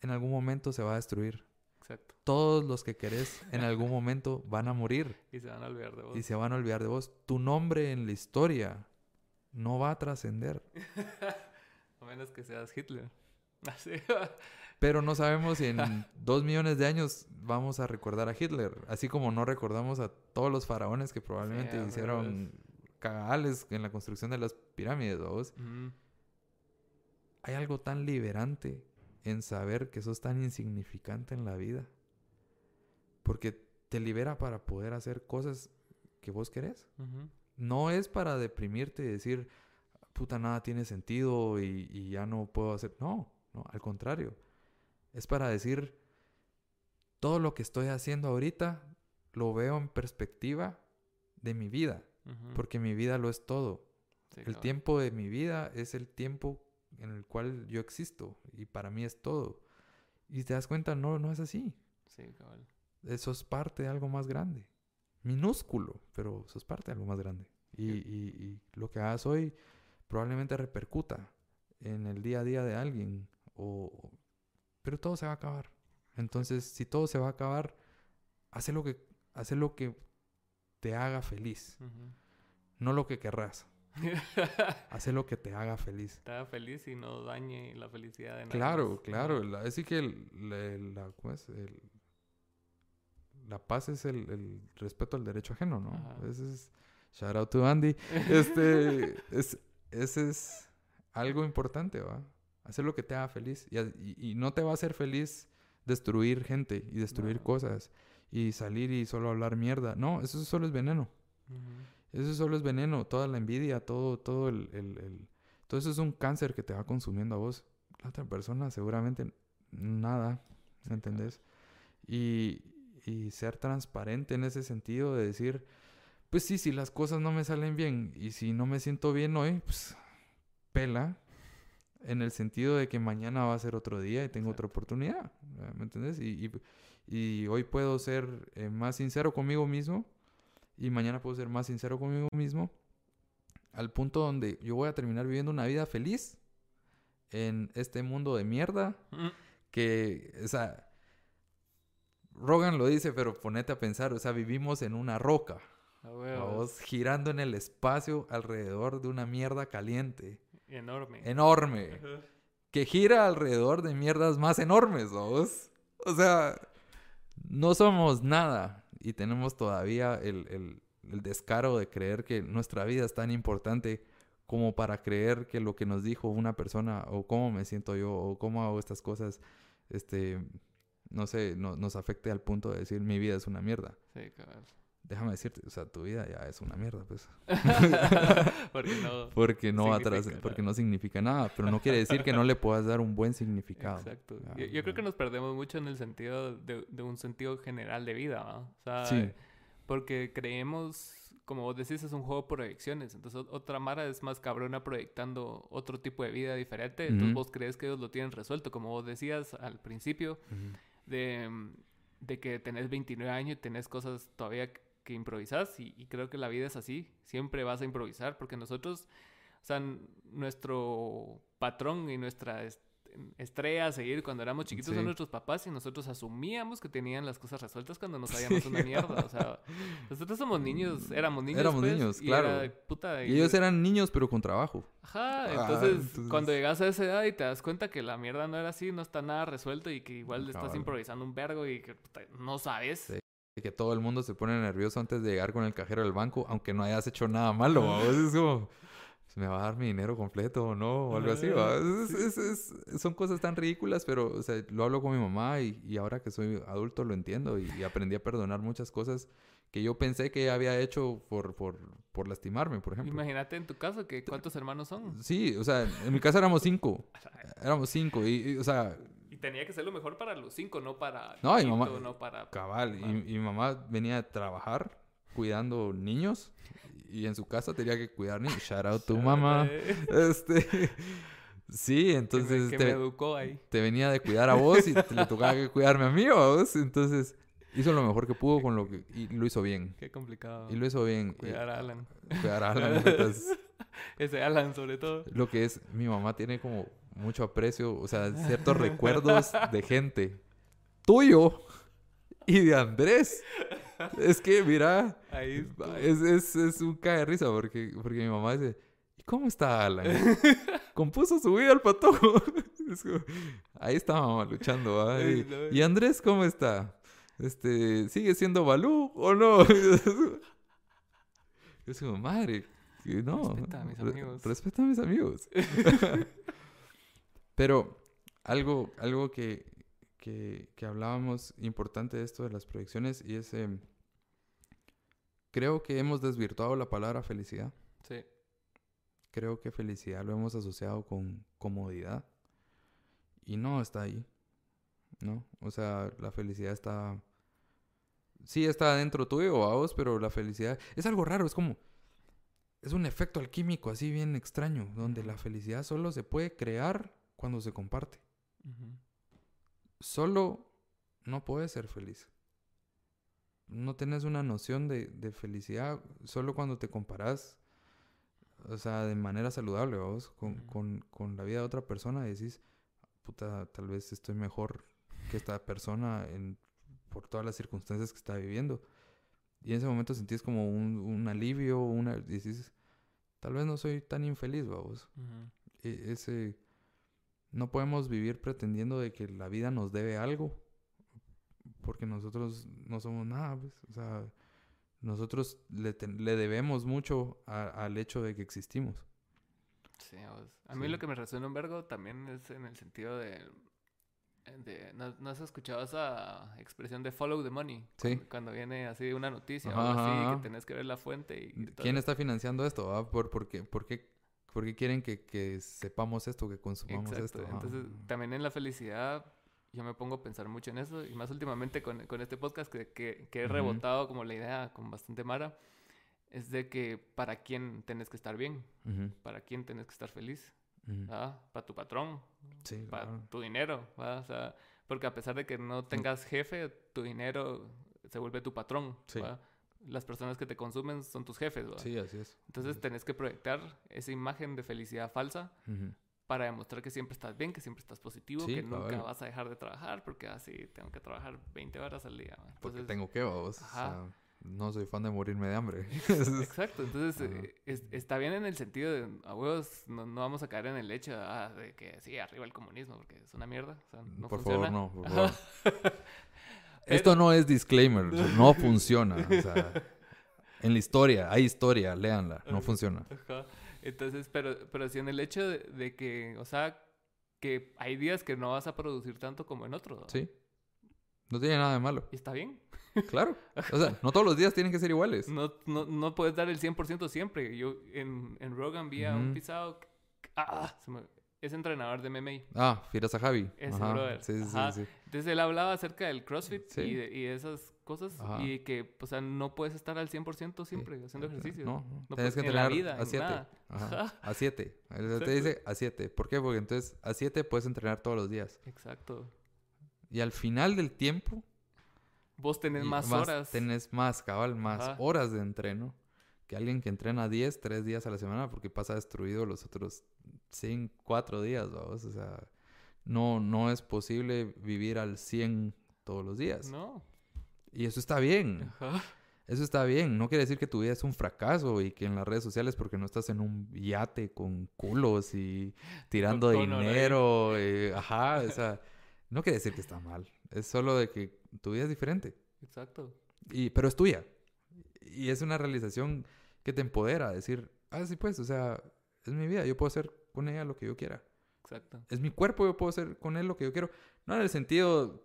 en algún momento se va a destruir. Exacto. Todos los que querés en algún momento van a morir. *laughs* Y se van a olvidar de vos. Y se van a olvidar de vos. Tu nombre en la historia no va a trascender. *laughs* a menos que seas Hitler. Pero no sabemos si en *laughs* dos millones de años vamos a recordar a Hitler, así como no recordamos a todos los faraones que probablemente hicieron cagales en la construcción de las pirámides, ¿vos? Hay algo tan liberante en saber que sos tan insignificante en la vida. Porque te libera para poder hacer cosas que vos querés. No es para deprimirte y decir, puta, nada tiene sentido y, y ya no puedo hacer. No, al contrario, es para decir, todo lo que estoy haciendo ahorita lo veo en perspectiva de mi vida, porque mi vida lo es todo. el tiempo de mi vida es el tiempo en el cual yo existo y para mí es todo. Y te das cuenta, no, no es así. Sí, cabal. Eso es parte de algo más grande. Minúsculo, pero eso es parte de algo más grande. Y, y lo que hagas hoy probablemente repercuta en el día a día de alguien o, pero todo se va a acabar. Entonces, si todo se va a acabar, haz lo que, hace lo que te haga feliz. No lo que querrás. *laughs* Hace lo que te haga feliz. Te haga feliz y no dañe la felicidad de nadie. Claro, claro. Así que la, la paz es el, respeto al derecho ajeno, ¿no? Ese es, shout out to Andy. Este, *laughs* es, ese es algo importante, ¿va? Hacer lo que te haga feliz. Y, no te va a hacer feliz destruir gente y destruir cosas y salir y solo hablar mierda. No, eso solo es veneno. Eso solo es veneno. Toda la envidia, todo, todo el, el, Todo eso es un cáncer que te va consumiendo a vos. La otra persona seguramente nada, ¿me entendés? Y, y ser transparente en ese sentido de decir, pues sí, si las cosas no me salen bien y si no me siento bien hoy, pues pela, en el sentido de que mañana va a ser otro día y tengo otra oportunidad, ¿me entiendes? Y, y, hoy puedo ser eh, más sincero conmigo mismo y mañana puedo ser más sincero conmigo mismo al punto donde yo voy a terminar viviendo una vida feliz en este mundo de mierda mm. que, o sea, Rogan lo dice, pero ponete a pensar, o sea, vivimos en una roca. Vamos girando en el espacio alrededor de una mierda caliente. Enorme. Enorme. Que gira alrededor de mierdas más enormes, ¿vos? O sea, no somos nada y tenemos todavía el, descaro de creer que nuestra vida es tan importante como para creer que lo que nos dijo una persona o cómo me siento yo o cómo hago estas cosas, este, no sé, no, nos afecte al punto de decir mi vida es una mierda. Sí, déjame decirte, o sea, tu vida ya es una mierda, pues. *laughs* porque no, *laughs* porque no atrás, porque no significa nada, pero no quiere decir que no le puedas dar un buen significado. Exacto. yo, creo que nos perdemos mucho en el sentido de, de un sentido general de vida, ¿no? O sea, sí. porque creemos, como vos decís, es un juego de proyecciones. Entonces, otra Mara es más cabrona proyectando otro tipo de vida diferente. Entonces, vos crees que ellos lo tienen resuelto, como vos decías al principio, de, de que tenés 29 años y tenés cosas todavía que improvisas y, creo que la vida es así, siempre vas a improvisar porque nosotros, o sea, nuestro patrón y nuestra estrella a seguir cuando éramos chiquitos a nuestros papás y nosotros asumíamos que tenían las cosas resueltas cuando no *laughs* sabíamos una mierda. O sea, nosotros somos niños, éramos niños. Éramos pues, niños, claro. y, ellos eran niños, pero con trabajo. Ajá, ah, entonces, cuando llegas a esa edad y te das cuenta que la mierda no era así, no está nada resuelto y que igual estás improvisando un vergo y que no sabes. Y que todo el mundo se pone nervioso antes de llegar con el cajero del banco, aunque no hayas hecho nada malo. Es como me va a dar mi dinero completo o no, o algo así. son cosas tan ridículas, pero o sea, lo hablo con mi mamá y, y ahora que soy adulto lo entiendo y, aprendí a perdonar muchas cosas que yo pensé que había hecho por, por, por lastimarme, por ejemplo. Imagínate en tu caso, que ¿cuántos hermanos son? Sí, o sea, en mi casa éramos cinco. *laughs* éramos cinco y, o sea... Y tenía que ser lo mejor para los cinco, no para... No, y mamá... No para... Cabal, y, y mi mamá venía a trabajar cuidando niños y en su casa tenía que cuidar niños. Shout out tu mamá. *laughs* Este, sí, entonces que me, te, educó ahí. te venía de cuidar a vos y te, le tocaba que cuidarme a mí a vos. Entonces hizo lo mejor que pudo con lo que y lo hizo bien. Qué complicado. Y lo hizo bien. Cuidar a Alan. Cuidar a Alan. *laughs* Ese Alan sobre todo. Lo que es, mi mamá tiene como mucho aprecio, o sea, ciertos *laughs* recuerdos de gente tuyo y de Andrés es que, mira, es, es, es, un cae de risa porque, porque mi mamá dice, ¿y cómo está Alan? *laughs* Compuso su vida al patojo. *laughs* ahí está mamá luchando. Y, Andrés cómo está? Este, ¿Sigue siendo Balú o no? Yo digo, madre, no. Respeta a mis amigos. Respeta a mis amigos. Pero algo, algo que, que, hablábamos importante de esto de las proyecciones y es, em, creo que hemos desvirtuado la palabra felicidad. Sí. Creo que felicidad lo hemos asociado con comodidad y no está ahí, ¿no? O sea, la felicidad está... Sí está dentro tuyo, vos, pero la felicidad es algo raro, es como... Es un efecto alquímico así bien extraño, donde la felicidad solo se puede crear cuando se comparte solo no puedes ser feliz. No tienes una noción de, felicidad solo cuando te comparas, o sea, de manera saludable, vos, con, la vida de otra persona y decís, puta, tal vez estoy mejor que esta persona en, por todas las circunstancias que está viviendo. Y en ese momento sentís como un, alivio, una, y decís, tal vez no soy tan infeliz, vamos. E, ese no podemos vivir pretendiendo de que la vida nos debe algo, porque nosotros no somos nada, pues, o sea, nosotros le, debemos mucho al hecho de que existimos. Sí, a mí lo que me resuena un vergo también es en el sentido de... ¿no, has escuchado esa expresión de follow the money? Sí. Cuando, viene así una noticia o algo así, que tenés que ver la fuente y... ¿Quién está financiando esto? ¿Por, por, qué, ¿Por qué porque quieren que, sepamos esto, que consumamos esto. Entonces, también en la felicidad, yo me pongo a pensar mucho en eso, y más últimamente con, este podcast que, he rebotado como la idea con bastante mara, es de que para quién tenés que estar bien, para quién tenés que estar feliz, para tu patrón, para tu dinero, o sea, porque a pesar de que no tengas jefe, tu dinero se vuelve tu patrón. Sí las personas que te consumen son tus jefes, ¿verdad? Sí, así es. Entonces tenés que proyectar esa imagen de felicidad falsa para demostrar que siempre estás bien, que siempre estás positivo, que nunca vas a dejar de trabajar porque así ah, tengo que trabajar 20 horas al día. porque tengo que, vos. no soy fan de morirme de hambre. *laughs* Exacto, entonces eh, está bien en el sentido de, a huevos, no, vamos a caer en el hecho ah, de que sí, arriba el comunismo, porque es una mierda. O sea, no por favor, no, por favor. *laughs* Esto no es disclaimer, no funciona. O sea, en la historia, hay historia, léanla, no funciona. Entonces, pero, pero sí en el hecho de, que, o sea, que hay días que no vas a producir tanto como en otros. Sí. No tiene nada de malo. ¿Y está bien? Claro. *laughs* O sea, no todos los días tienen que ser iguales. No, no, no puedes dar el 100% siempre. Yo en, en Rogan vi a un pisado... Ah, se me, es entrenador de MMA. Ah, Firasa Javi. Ese brother. Sí, sí, sí, Entonces él hablaba acerca del CrossFit y, de, esas cosas y que, o sea, no puedes estar al 100% siempre haciendo ejercicio. No, no. Tienes que entrenar en la vida, a 7. A 7. Él te dice a 7. ¿Por qué? Porque entonces a 7 puedes entrenar todos los días. Exacto. Y al final del tiempo... Vos tenés más, horas. Tenés más, cabal, más horas de entreno que alguien que entrena 10, 3 días a la semana porque pasa destruido los otros 5, 4 días, vamos. O sea, no, no es posible vivir al 100 todos los días. No. Y eso está bien. Eso está bien. No quiere decir que tu vida es un fracaso y que en las redes sociales porque no estás en un yate con culos y tirando dinero. ajá, o sea, no quiere decir que está mal. Es solo de que tu vida es diferente. Exacto. Y, pero es tuya. Y es una realización que te empodera. Decir, ah, sí, pues, o sea, es mi vida. Yo puedo hacer con ella lo que yo quiera. Exacto. Es mi cuerpo, yo puedo hacer con él lo que yo quiero. No en el sentido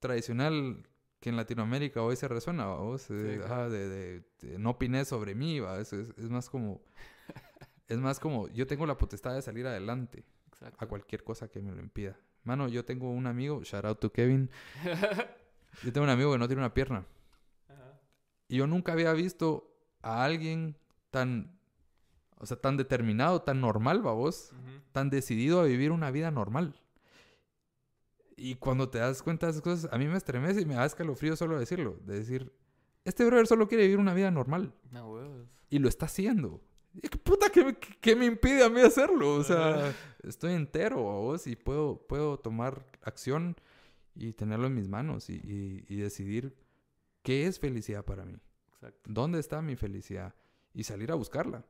tradicional que en Latinoamérica hoy se resuena, vos, eh, de, no opines sobre mí, ¿va? Es, es, más como, *laughs* es más como, yo tengo la potestad de salir adelante a cualquier cosa que me lo impida. Mano, yo tengo un amigo, shout out to Kevin, *laughs* yo tengo un amigo que no tiene una pierna. Y yo nunca había visto a alguien tan, o sea, tan determinado, tan normal, va vos, tan decidido a vivir una vida normal. Y cuando te das cuenta de esas cosas, a mí me estremece y me da escalofrío solo decirlo. De decir, este brother solo quiere vivir una vida normal. Y lo está haciendo. ¿Qué puta que, me impide a mí hacerlo? O sea, estoy entero a vos y puedo, puedo tomar acción y tenerlo en mis manos y, y, decidir qué es felicidad para mí. Exacto. ¿Dónde está mi felicidad? Y salir a buscarla.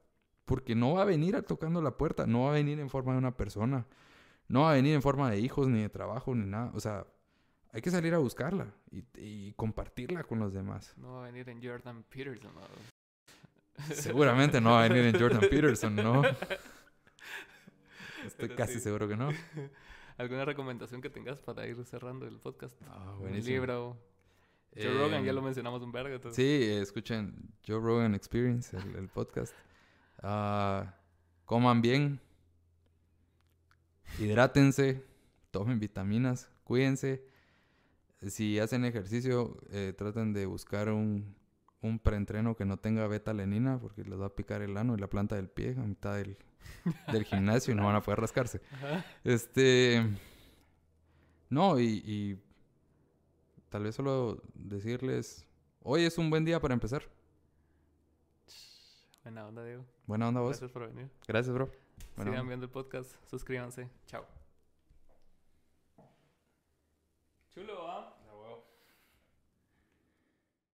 Porque no va a venir tocando la puerta, no va a venir en forma de una persona no va a venir en forma de hijos, ni de trabajo, ni nada. O sea, hay que salir a buscarla y, compartirla con los demás. No va a venir en Jordan Peterson. *laughs* Seguramente no va a venir en Jordan Peterson, ¿no? *laughs* Estoy casi seguro que no. *laughs* ¿Alguna recomendación que tengas para ir cerrando el podcast? Ah, Un libro. Joe Rogan, ya lo em, mencionamos un verga. Sí, escuchen Joe Rogan Experience, el, podcast. Ah, coman bien, hidrátense, tomen vitaminas, cuídense. Si hacen ejercicio, eh, traten de buscar un, un preentreno que no tenga beta-alenina porque les va a picar el ano y la planta del pie a mitad del, del gimnasio y no van a poder rascarse. *laughs* Este. No, y, y, tal vez solo decirles: hoy es un buen día para empezar. Buena onda, Diego. Buena onda, vos. Gracias por venir. Gracias, bro. Sigan viendo el podcast, suscríbanse. Chao. Chulo.